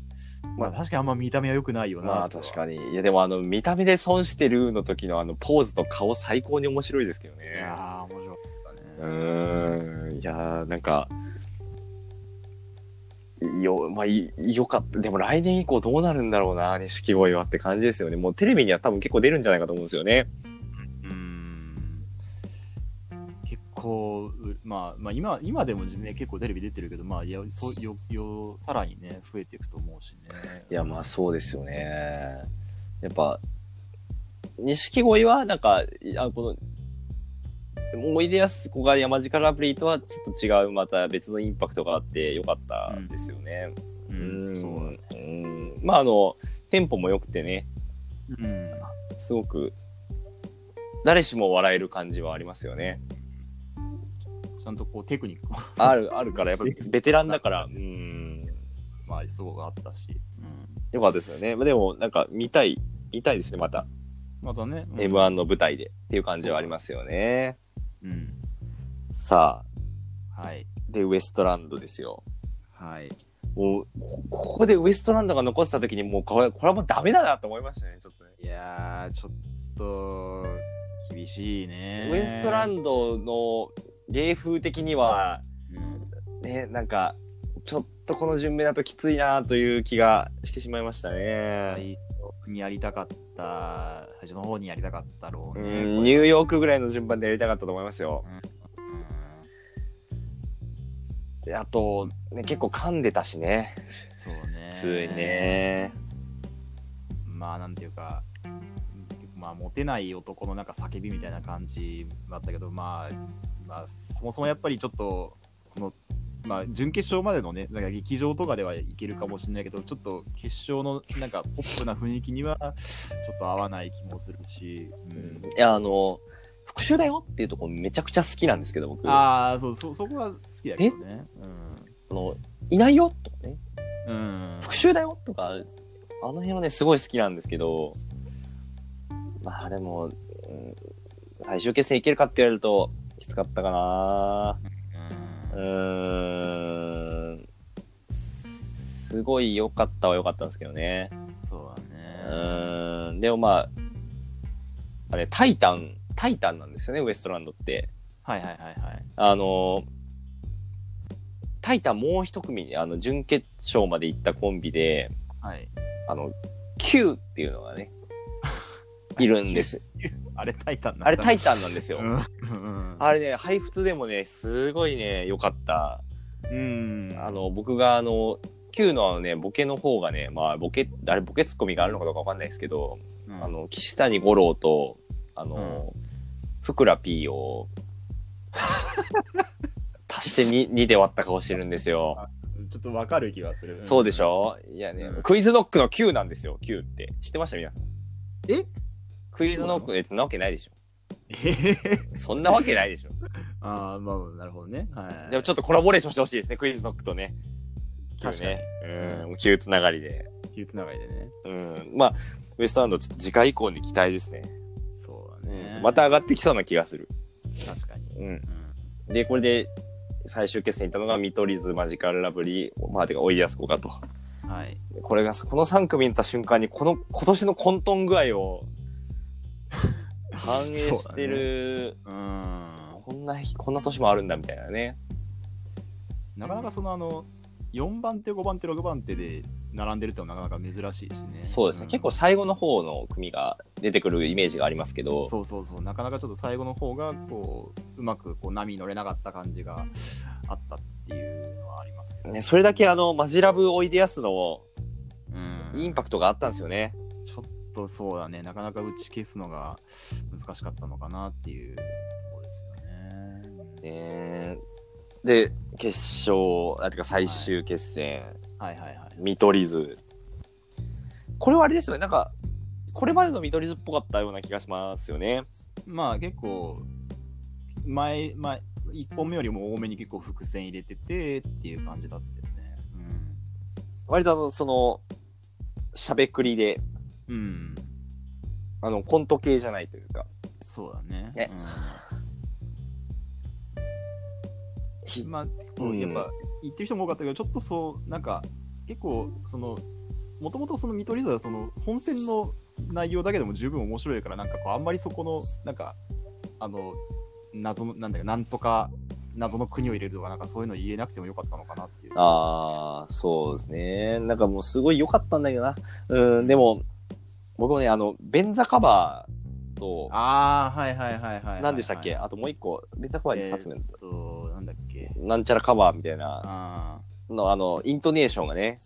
まあ確かにあんま見た目は良くないよなまあ確かに。いやでもあの、見た目で損してるの時のあの、ポーズと顔最高に面白いですけどね。いやー、面白かったうね。ーん。いやー、なんか、よ、まあ、いよかった。でも来年以降どうなるんだろうな、錦鯉はって感じですよね。もうテレビには多分結構出るんじゃないかと思うんですよね。結構、うまあ、まあ今、今でもね、結構テレビ出てるけど、まあ、いや、そう、よ、よ、さらにね、増えていくと思うしね。いや、まあそうですよね。やっぱ、錦鯉は、なんか、いあこの、おいでやすこが山力ラブリーとはちょっと違う、また別のインパクトがあってよかったですよね。う、うんんそうだね。うんまああの、テンポも良くてね、うん。すごく、誰しも笑える感じはありますよね。ちゃんとこう、テクニックも、ある、あるから、やっぱり ベテランだから、うん、まあ、そうがあったし。うん。よかったですよね。まあでも、なんか見たい、見たいですね、また。またね。うん M1 の舞台でっていう感じはありますよね。うん。さあ、はい。で、ウエストランドですよ。はい。もう、こここでウエストランドが残ってた時に、もうこれ、これはもうダメだなと思いましたね、ちょっとね。いやー、ちょっと、厳しいね。ウエストランドの芸風的には、うんね、なんか、ちょっとこの順目だときついなという気がしてしまいましたね。にやりたかった、最初の方にやりたかったろううね。ん、ニューヨークぐらいの順番でやりたかったと思いますよ。であと、ね、結構噛んでたしね。そうね。普通に。ね。まあ、なんていうか、まあ、モテない男のなんか叫びみたいな感じだったけど、まあ、まあ、そもそもやっぱりちょっと、この、まあ、準決勝までのね、なんか劇場とかではいけるかもしれないけど、ちょっと決勝のなんかポップな雰囲気には、ちょっと合わない気もするし、うんいや、あの、復讐だよっていうところめちゃくちゃ好きなんですけど、僕。あああ、そう、そ、そこは好きだけどね。の、いないよとかね。うん。うん。復讐だよとか、あの辺はね、すごい好きなんですけど、まあでも、うん、最終決戦いけるかって言われると、きつかったかなうーん。すごい良かったは良かったんですけどね。そうだうね。ーん。でもまあ、あれ、タイタン、タイタンなんですよね、ウエストランドって。はいはいはいはい。あの、タイタンもう一組、あの、準決勝まで行ったコンビで、はい。あの、Q っていうのがね、いるんです。あれ、タイタンなんだあれタイタンなんですよ。あれね、配布でもね、すごいね、良かった。うん。あの、僕があの、Q のあのね、ボケの方がね、まあ、ボケ、あれ、ボケツッコミがあるのかどうかわかんないですけど、うん、あの、岸谷五郎と、あの、ふくら P を、足して 2, 2で割った顔してるんですよ。ちょっとわかる気がする。そうでしょいやね、うんクイズノックの Q なんですよ、Q って。知ってました皆さん。えクイズノック、え、そんなわけないでしょ。そんなわけないでしょ。ああ、まあ、なるほどね。はい。でもちょっとコラボレーションしてほしいですね、クイズノックとね。確かにね。うん、もう Q つながりで。急つながりでね。うん。まあ、ウエストランド、ちょっと次回以降に期待ですね。そうだね。また上がってきそうな気がする。確かに。うん。うん。で、これで、最終決戦に行ったのが、見取り図、マジカルラブリー、まあ、てか、おいでやすこかと。はい。でこれが、この3組に行った瞬間に、この、今年の混沌具合を、反映してる、うん。こんな日、こんな年もあるんだ、みたいなね。なかなかそのあの、4番手、5番手、6番手で並んでるってなかなか珍しいしね。そうですね。ん結構最後の方の組が出てくるイメージがありますけど、そうそうそう、なかなかちょっと最後の方が、こう、うまくこう波に乗れなかった感じがあったっていうのはありますけど。ね、それだけあの、マジラブおいでやすのうん。インパクトがあったんですよね。ちょっとそうだね、なかなか打ち消すのが難しかったのかなっていうところですよね。ねで、決勝、あ、てか最終決戦、はいはいはい。見取り図。これはあれですよね、なんか、これまでの見取り図っぽかったような気がしますよね。まあ結構、前、前、1本目よりも多めに結構伏線入れててっていう感じだったよね。割とあの、その、しゃべくりで、うん。あの、コント系じゃないというか、そうだね。ねうん、まあ、結うん構やっぱ、言ってる人も多かったけど、ちょっとそう、なんか、結構、その、もともとその見取り図は、その、本戦の内容だけでも十分面白いから、なんかこう、あんまりそこの、なんか、あの、謎の、なんだよ、なんとか、謎の国を入れるとか、なんかそういうの入れなくてもよかったのかなっていう。ああ、そうですね。なんかもうすごい良かったんだけどな。うん、でも、僕もね、あの、便座カバーと、ああ、はいはいはいはい。何でしたっけ？あともう一個、便座カバーに立つねんえっと、なんだっけ？なんちゃらカバーみたいなの、あの、イントネーションがね、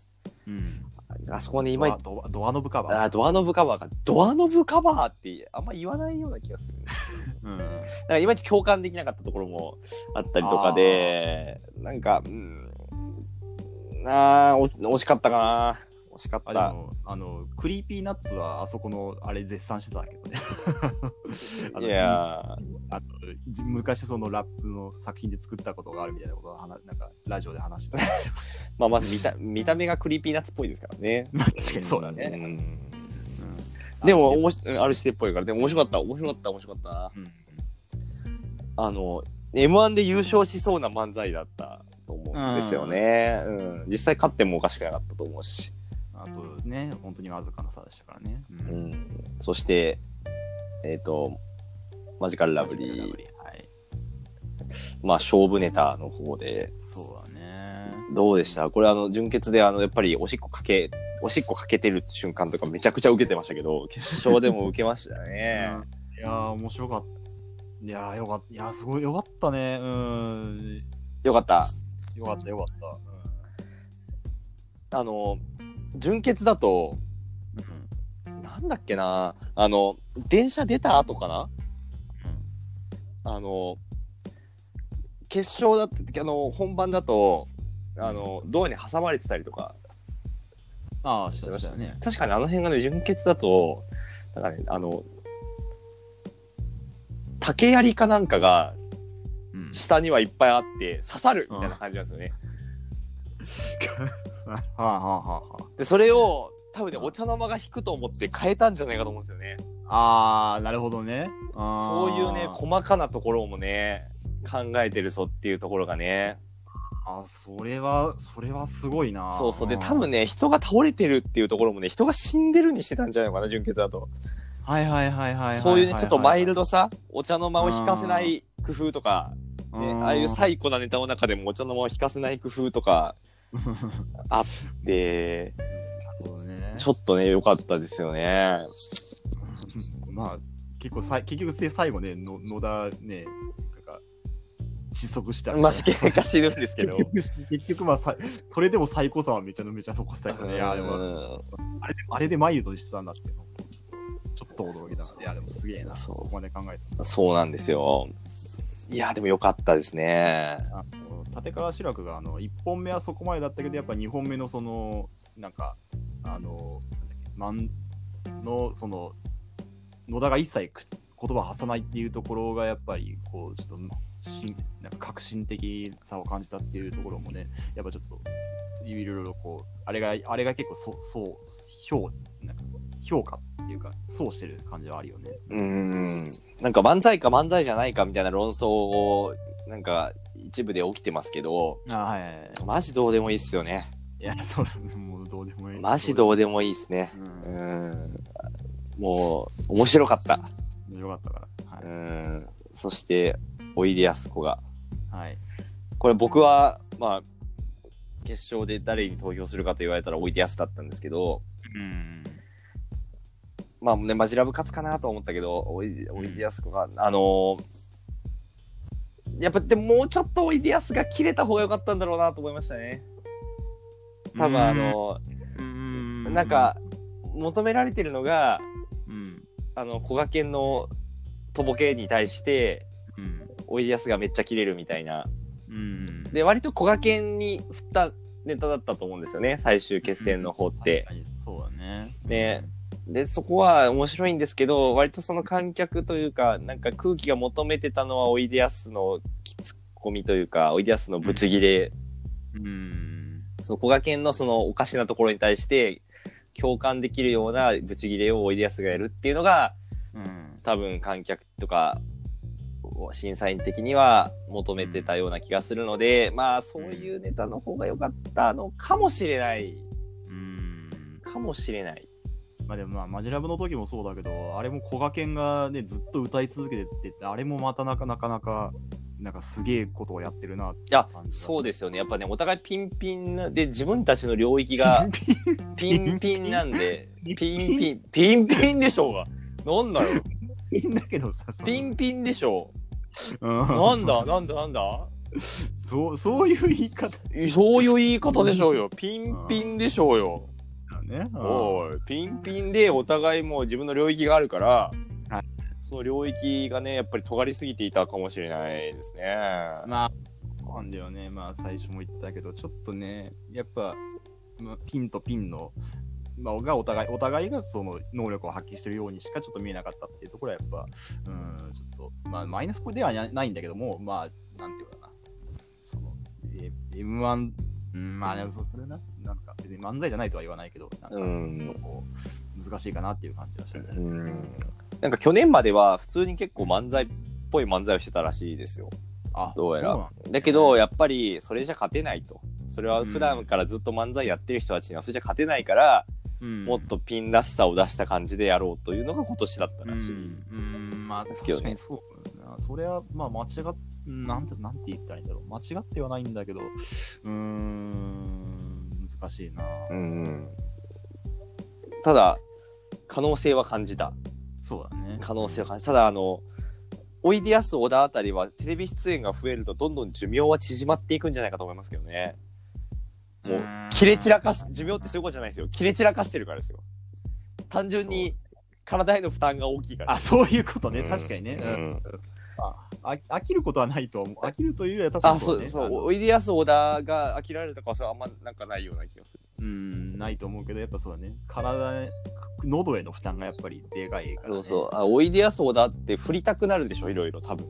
うん。あそこに今ドアドアノブカバー？あドアノブカバーが、ドアノブカバーってあんま言わないような気がする。うん。だからいまいち共感できなかったところもあったりとかで、なんか、うん、あー惜し惜しかったかな。惜しかった。あでもあの、 Creepy Nuts はあそこのあれ絶賛してたけどね。あのいやーあのじ昔そのラップの作品で作ったことがあるみたいなことを話なんかラジオで話してた。まあ、まず見た 見た目が Creepy Nuts っぽいですからね。まあ確かにそうだね。んうんでも、あおもしあるしてっぽいから、でも面白かった、面白かった、面白かったな。うんあの、M1 で優勝しそうな漫才だったと思うんですよね。うん。実際勝ってもおかしくなかったと思うし。あとね、本当にわずかな差でしたからね。ううん。そして、えっ、と、マジカルラブリー、はい。まあ、勝負ネタの方で、そうだね。どうでした？これあの、純潔であの、やっぱりおしっこかけ、おしっこかけてる瞬間とかめちゃくちゃ受けてましたけど、決勝でも受けましたね。いやー、面白かった。いやー、よかった。いやー、すごいよかったね。うん。よかった。よかった、よかった。あの、純潔だと、うん。うんなんだっけな、あの、電車出た後かな？あの、決勝だって、あの、本番だと、あの、ドアに挟まれてたりとか、ああ、してましたよね。確かにあの辺がね、純潔だと、なんかね、あの、竹槍かなんかがうん。下にはいっぱいあって刺さるみたいな感じなんですよね。はあはあはあはで、それを多分ね、お茶の間が引くと思って変えたんじゃないかと思うんですよね。あ。あー、なるほどね。そういうね、こ細かなところもね、考えてるぞっていうところがね。あ、それは、それはすごいな。そうそう。で、多分ね、人が倒れてるっていうところもね、人が死んでるにしてたんじゃないのかな、純潔だと。はいはいはいはいはい。そういうね、ちょっとマイルド、ドさ、お茶の間を引かせない工夫とか、ね、ああいうサ最古なネタの中でもお茶の間を引かせない工夫とかあって、ちょっとね、良かったですよね。まあ、結構さい、結局で最後ね、の野田ね、なんか、失速した、まあ、喧嘩してるんですけど。結局、結局まあさ、それでも最高さはめちゃめちゃ残したけどね。いや、でも、うんあれで、あれでマイルドにしてたんだってちょっと驚いたな。いや、でもすげえな。そこまで考えてた。そうなんですよ。いや、でも良かったですね。あの立川志らくがあの1本目はそこまでだったけど、やっぱ2本目のその、なんか、あの、なんだっけ漫の、その、野田が一切く言葉を発さないっていうところが、やっぱり、こう、ちょっと、しんなんか革新的さを感じたっていうところもね、やっぱちょっと、いろいろこう、あれが、あれが結構そ、そう、評、なんか評価っていうか、そうしてる感じはあるよね。うん。なんか漫才か漫才じゃないかみたいな論争を、なんか一部で起きてますけど、あはいはいはい。マジどうでもいいっすよね。いや、それ、もうどうでもいい。マジどうでもいいっすね。う。うんん。もう、面白かった。よかったから。はい。うん。そして、おいでやすこが。はい。これ僕は、まあ、決勝で誰に投票するかと言われたらおいでやすだったんですけど、うん。まあね、マジラブ勝つかなと思ったけど、おいでおいでやすこが、あのーやっぱでももうちょっとおいでやすが切れた方が良かったんだろうなと思いましたね。多分あのうんーなんか、求められてるのが、うん。あの、小賀健のとぼけに対して、うん。おいでやすがめっちゃ切れるみたいな。うん。で、割と小賀健に振ったネタだったと思うんですよね、最終決戦の方ってそうだね。ねで、そこは面白いんですけど、割とその観客というか、なんか空気が求めてたのはおいでやすのきつっこみというか、おいでやすのブチギレうん。その小賀健のそのおかしなところに対して、共感できるようなブチギレをおいでやすがやるっていうのが、うん。多分観客とか、審査員的には求めてたような気がするので、まあそういうネタの方が良かったのかもしれない。うん。かもしれない。まあでもまあ、マジラブの時もそうだけど、あれも小賀健がね、ずっと歌い続けてって、あれもまたなかなかなか、なんかすげえことをやってるなっていやそうですよね。やっぱね、お互いピンピンなで、自分たちの領域がピンピンなんで、ピンピン、ピンピンでしょうが。なんだよ。ピンだけどさ、ピンピンでしょうう。なんだ、なんだ、なんだそう、そういう言い方そういう言い方でしょうよ。ピンピンでしょうよ。だね。うんおい、ピンピンでお互いもう自分の領域があるから、はいその領域がね、やっぱり尖りすぎていたかもしれないですね。まあ、そうなんだよね。まあ、最初も言ったけど、ちょっとね、やっぱ、まあ、ピンとピンの、まあ、がお互い、お互いがその能力を発揮してるようにしかちょっと見えなかったっていうところは、やっぱ、うん、ちょっと、まあ、マイナスではなないんだけども、まあ、なんていうかな、その、え M1、うん、まあ、ね、そそれな、なんか、別に漫才じゃないとは言わないけど、なんか、うんこう難しいかなっていう感じがしたね。うんなんか去年までは普通に結構漫才っぽい漫才をしてたらしいですよ。あどうやらだけど、やっぱりそれじゃ勝てないと。それは普段からずっと漫才やってる人たちにはそれじゃ勝てないから、うんもっとピンらしさを出した感じでやろうというのが今年だったらしい。うん、うんまあ、ですけどね確かにそう。それは、まあ、間違っ、なんて、なんて言ったらいいんだろう。間違ってはないんだけど、うーん、難しいな。うんただ、可能性は感じた。そうだね。可能性は感じた。ただ、あの、おいでやす小田あたりはテレビ出演が増えるとどんどん寿命は縮まっていくんじゃないかと思いますけどね。もう、切れ散らかし、寿命ってそういうことじゃないですよ。切れ散らかしてるからですよ。単純に体への負担が大きいから。あ、そういうことね。うん確かにね。ううんんあ飽きることはないと思う。飽きるというよりは確かあ、にそう、ね。そう、あのおいでやす小田が飽きられるとかはそれはあんまなんかないような気がする。うん、ないと思うけど、やっぱそうだね。体、喉への負担がやっぱりでかいから、ね。そうそう。あおいでやす小田って振りたくなるんでしょいろいろ多分。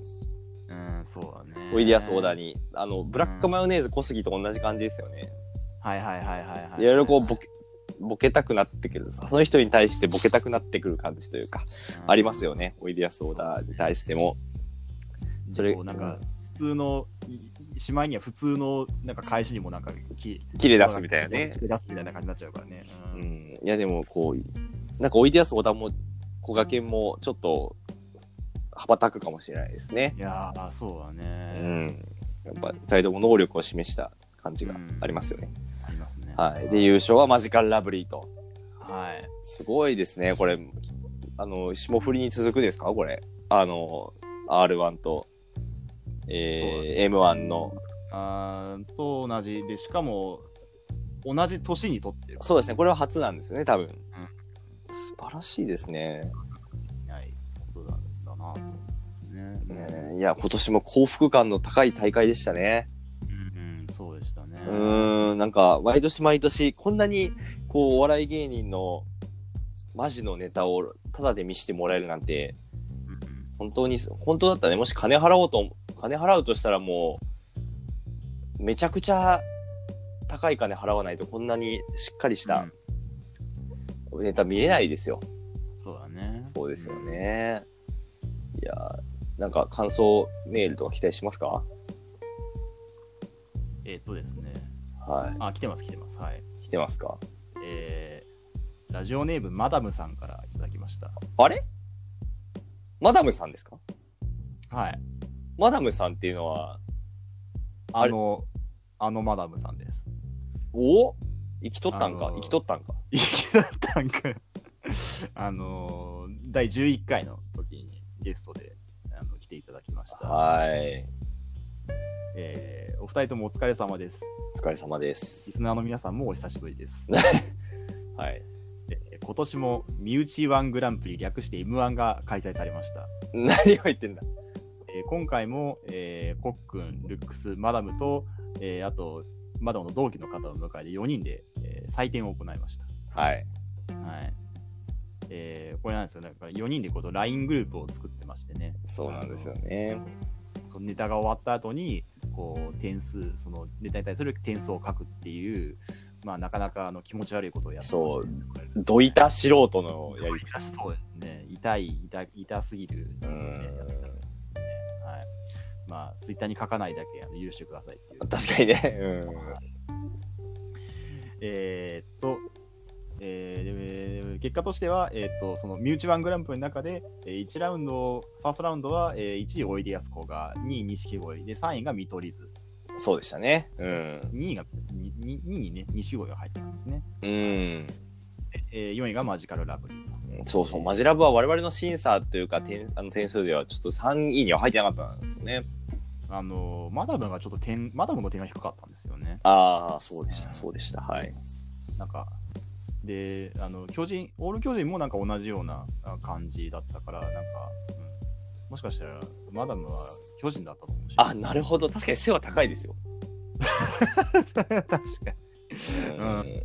うん、そうだね。おいでやす小田に。あの、ブラックマヨネーズ小杉と同じ感じですよね。はいはいはいはいはい。いろいろこうボケ、ボケたくなってくる。その人に対してボケたくなってくる感じというか、うんありますよね。おいでやす小田に対しても。それなんか普通のいしまいには普通のなんか返しにもなんかき切れ出すみたいなね切。れ出すみたいな感じになっちゃうからね。ううんん。いやでもこう、なんかおいでやす小田も、小賀健もちょっと、羽ばたくかもしれないですね。いやーそうだうね。ん。やっぱ、二人とも能力を示した感じがありますよね。ありますね。はい。で、優勝はマジカルラブリーと。はい。すごいですね、これ。あの、霜降りに続くですかこれ。あの、R1 と、えー、M1 の。あーと同じでしかも同じ年に撮ってる。そうですね、これは初なんですよね、多分。素晴らしいですね。ないことだだなと思いますね。ねえいや、今年も幸福感の高い大会でしたね。うん、うん、そうでしたね。うーん、なんか、毎年毎年、こんなに、こう、お笑い芸人の、マジのネタを、ただで見せてもらえるなんて、うん本当に、本当だったらね、もし金払おうと、金払うとしたらもう、めちゃくちゃ高い金払わないとこんなにしっかりしたネタ見れないですよ。そうだね。そうですよね。いやーなんか感想メールとか期待しますか？えーっとですね。はあ、来てます来てます。はい。い。来てますか？えー、ラジオネームマダムさんからいただきました。あれ？マダムさんですか？はい。マダムさんっていうのは、あの、あのマダムさんです。お？生きとったんか、あのー生きとったんか？いやなんか、あのー、第11回の時にゲストであの来ていただきました。はい。えーお二人ともお疲れ様です。お疲れ様でリす。スナーの皆さんもお久しぶりです。はい。で今年も身内1グランプリ略して M1 が開催されました。何を言ってんだえー今回も、えーコックン、ルックス、マダムと、えーあと、マダムの同期の方を迎えて4人で、えー採点を行いました。はい。はい。えーこれなんですよね。4人でこう LINE グループを作ってましてね。そうなんですよね。そのネタが終わった後に、こう、点数、そのネタに対する点数を書くっていう、まあ、なかなかあの気持ち悪いことをやってましたねこれどいた素人のやり痛そうですね。痛い、痛い痛すぎる、ね。うんまあ、ツイッターに書かないだけあの許してくださいっていう。確かにね。うん。えーっと、えーで結果としては、えーっと、そのミューチワングランプリの中で、えー1ラウンド、ファーストラウンドは、えー1位おいでやすこが、2位錦鯉で、3位が見取り図、そうでしたね。うん。2位が、にに2位にね、錦鯉が入ってたんですね。うん。えー4位がマジカルラブリーと。そうそう、マジラブは我々の審査というか点あの点数ではちょっと3位には入ってなかったんですよね。あのーマダムがちょっと点、マダムの点が低かったんですよね。ああ、そうでした、そうでした。はい。なんか、で、あの、巨人、オール巨人もなんか同じようなあ感じだったから、なんか、うんもしかしたら、マダムは巨人だったのかもしれないあ、なるほど。確かに背は高いですよ。確かに。うん。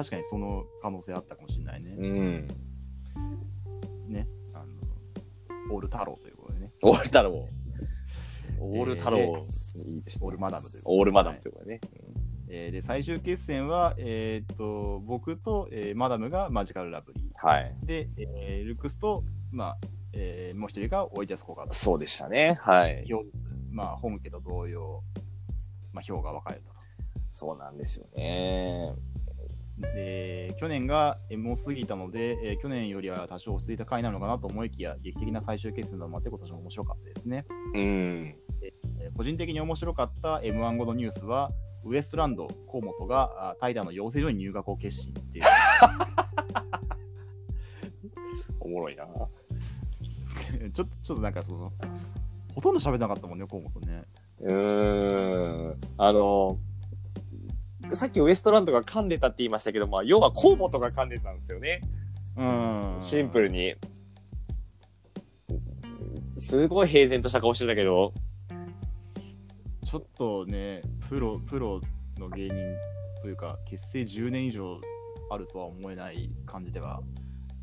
確かにその可能性あったかもしれないね。うん。ね。あの、オール太郎ということでね。オール太郎。オール太郎、いいですね。オールマダムということでオールマダムというかね。えーで、最終決戦は、えーっと、僕と、えーマダムがマジカルラブリはい。ー。で、えールクスと、まあ、えーもう一人がおいでやすこがと。そうでしたね。はい。票まあ、本家と同様、まあ、票が分かれたと。そうなんですよね。で、去年がえもう過ぎたので、えー去年よりは多少落ち着いた回なのかなと思いきや、劇的な最終決戦となって今年も面白かったですね。うん。えー個人的に面白かった M1 後のニュースは、ウエストランド河本があタイダーの養成所に入学を決心っていう。おもろいな。ちょっと、ちょっとなんかその、ほとんど喋ってなかったもんね、河本ね。うーん。あの、さっきウエストランドが噛んでたって言いましたけど、まあ、要は河本が噛んでたんですよね。うんシンプルに。すごい平然とした顔してたけど、ちょっとね、プロ、プロの芸人というか、結成10年以上あるとは思えない感じでは、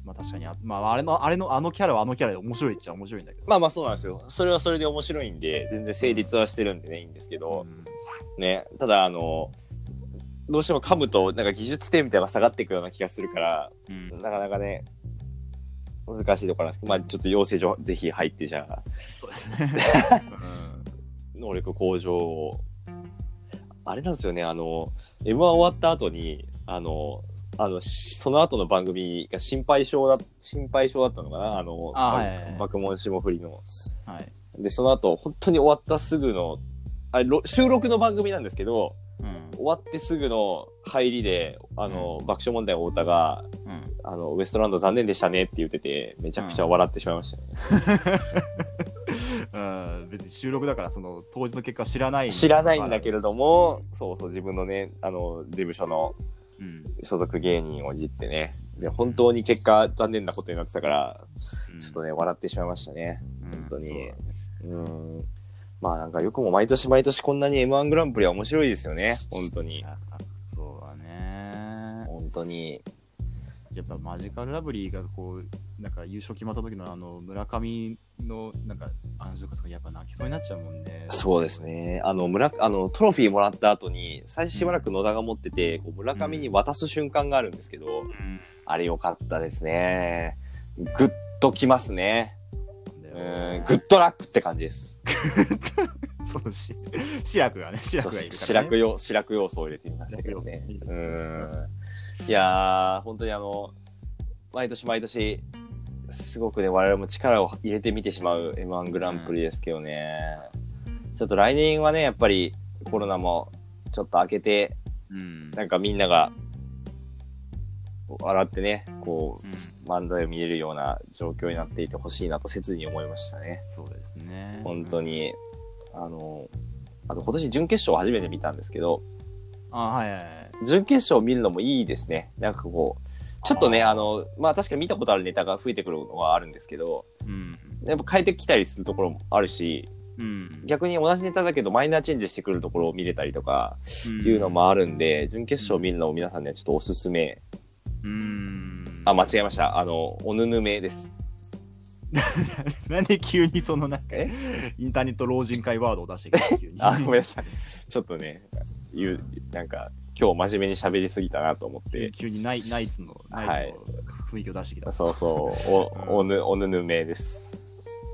まあ確かにあ、まああれの、あれの、あのキャラはあのキャラで面白いっちゃ面白いんだけど。まあまあそうなんですよ。それはそれで面白いんで、全然成立はしてるんでね、いいんですけど、うんね、ただあの、どうしても噛むと、なんか技術点みたいなのが下がっていくような気がするから、うんなかなかね、難しいところなんですけど、まあちょっと養成所ぜひ入って、じゃあ、そうですね。能力向上を。あれなんですよね、あの、M1 終わった後に、あの、あの、しその後の番組が心配性だ、心配性だったのかなあの、爆問霜降りの。うんはい。で、その後、本当に終わったすぐの、あれ、ろ収録の番組なんですけど、うん。終わってすぐの入りで、あの、爆笑問題太田が、うん。あの、ウエストランド残念でしたねって言ってて、めちゃくちゃ笑ってしまいましたね。うん、別に収録だから、その当日の結果知らない。知らないんだけれども、そうそう、自分のね、あの、事務所のうん。所属芸人をいじってね、で、本当に結果残念なことになってたから、うんちょっとね、笑ってしまいましたね。うん本当にうん。まあなんかよくも毎年毎年こんなに M1 グランプリは面白いですよね。本当に。そうだね。本当に。やっぱマジカルラブリーがこう、なんか優勝決まった時のあの村上のなんかあのとかやっぱ泣きそうになっちゃうもんね。そうです。ね。あの、村、あの、トロフィーもらった後に、最初しばらく野田が持ってて、こう村上に渡す瞬間があるんですけど、うん。あれ良かったですね。グッときますね。うん、グッドラックって感じです。そうし、志らくがね、志らくがいるから、ね。白くよ、白く要素を入れてみましたけどね白く要。素うん。いやー、本当にあの、毎年毎年、すごくね、我々も力を入れてみてしまう M1 グランプリですけどね。ちょっと来年はね、やっぱりコロナもちょっと明けて、うん。なんかみんなが、笑ってね、こうんう、漫才を見れるような状況になっていてほしいなと切に思いましたね。そうですね。本当に。あの、あと今年準決勝を初めて見たんですけど、あ、はいはいはい。準決勝を見るのもいいですね。なんかこう、ちょっとね、あの、まあ確か見たことあるネタが増えてくるのはあるんですけど、うん。やっぱ変えてきたりするところもあるし、うん。逆に同じネタだけどマイナーチェンジしてくるところを見れたりとかいうのもあるんで、準決勝を見るのを皆さんね、ちょっとおすすめ。うん。あ、間違えました。あの、おぬぬめです。なんで急にそのなんか、え？インターネット老人会ワードを出してきた急に。あ、ごめんなさい。ちょっとね、言う、なんか、今日真面目に喋りすぎたなと思って。急にナイナイツの、ナイツの雰囲気を出してきた。そうそう、お、おぬ、おぬぬめです。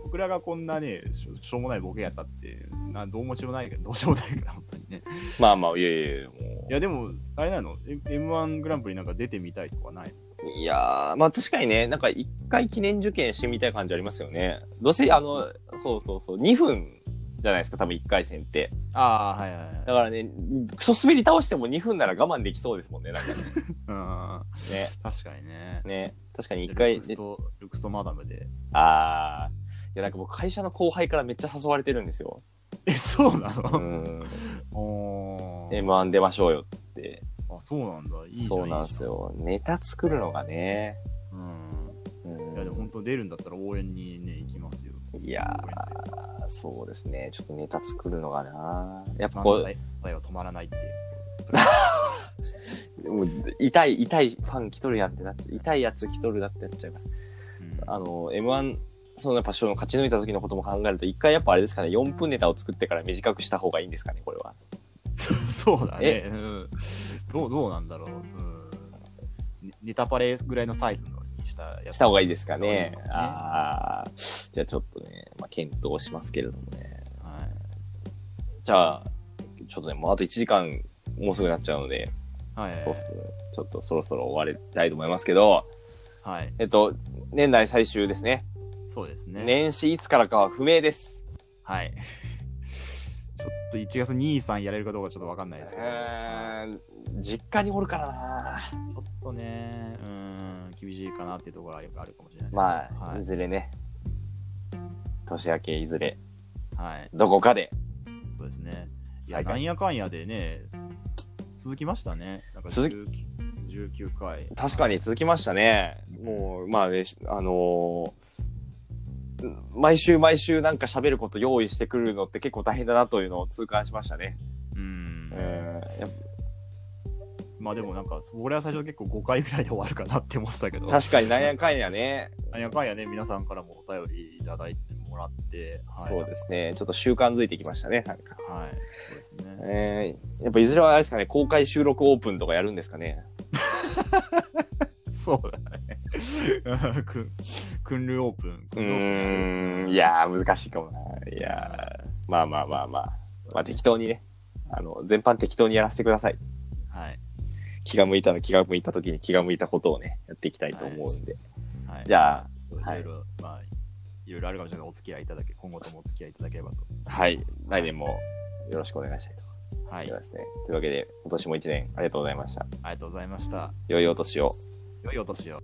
僕らがこんなねしょ、しょうもないボケやったって、などうもしようもないけど、どうしようもないから、本当にね。まあまあ、いやいやいや、もいや、でも、あれなの、M- M1 グランプリなんか出てみたいとかないう。いやー、まあ確かにね、なんか一回記念受験してみたい感じありますよね。どうせ、あの、そうそうそう、2分じゃないですか、多分1回戦って。ああ、はいはいはい。だからね、クソ滑り倒しても2分なら我慢できそうですもんね、なんかね。うんね、確かにね。ね。確かに1ル回ク、スと、ルクスとマダムで。あー。いや、なんか僕、会社の後輩からめっちゃ誘われてるんですよ。え、そうなうのん。おー M1 出ましょうよ、っつって。あ、そうなんだ。いいじゃん。そうなんですよ。ネタ作るのがね。いいじゃん。うん。うんいや、でも本当出るんだったら応援にね、行きますよ。いやー、そうですね。ちょっとネタ作るのがな。やっぱこだ答えは止まらないって いう。う、もう痛い、痛いファン来とるやんってなって、痛いやつ来とるなってなっちゃいます。うんあの、M1、そのやっぱ賞の勝ち抜いた時のことも考えると、一回やっぱあれですかね、4分ネタを作ってから短くした方がいいんですかね、これは。そ そうだね。うん、どうどうなんだろう、うんネ。ネタパレぐらいのサイズのにしたやつ。した方がいいですかね。ねああ、じゃあちょっとね、まあ、検討しますけれどもね。はい。じゃあ、ちょっとね、もうあと1時間、もうすぐなっちゃうので、はい。そうっすね。ちょっとそろそろ終わりたいと思いますけど、はい。えっと、年内最終ですね。そうですね。年始いつからかは不明です。はい。と1月2、3やれるかどうかちょっとわかんないですけど、えー、実家におるからなちょっとね、うん、厳しいかなっていうところがあるあるかもしれないですけどまあ、、はいい。ずれね、年明けいずれ、はい。どこかで。そうですね。いや、なんやかんやでね、続きましたね。なんか続19 19回。確かに続きましたね。もう、まああのー毎週毎週なんか喋ること用意してくるのって結構大変だなというのを痛感しましたね。うん。えーまあでもなんか、俺は最初結構5回ぐらいで終わるかなって思ってたけど、ぱ確かになんやかんやね、なんやかんやね、皆さんからもお便りいただいてもらって、はい、そうですね。ちょっと習慣づいてきましたね、なんか。はい、そうですね。えー、やっぱいずれはあれですかね、公開収録オープンとかやるんですかね。そうだね。くん、クンルオープン。うん、いやー、難しいかもな。いやー、まあまあまあまあ。まあ適当にね、あの、全般適当にやらせてください。はい。気が向いたら気が向いた時に気が向いたことをね、やっていきたいと思うんで。はい、じゃあそういはいろいろ、まあ、いろいろあるかもしれないお付き合いいただけ、今後ともお付き合いいただければと。はい。来年もよろしくお願いしたいとはい。あ思いますね。というわけで、今年も一年ありがとうございました。りがとうございました。良いお年を。良いお年を。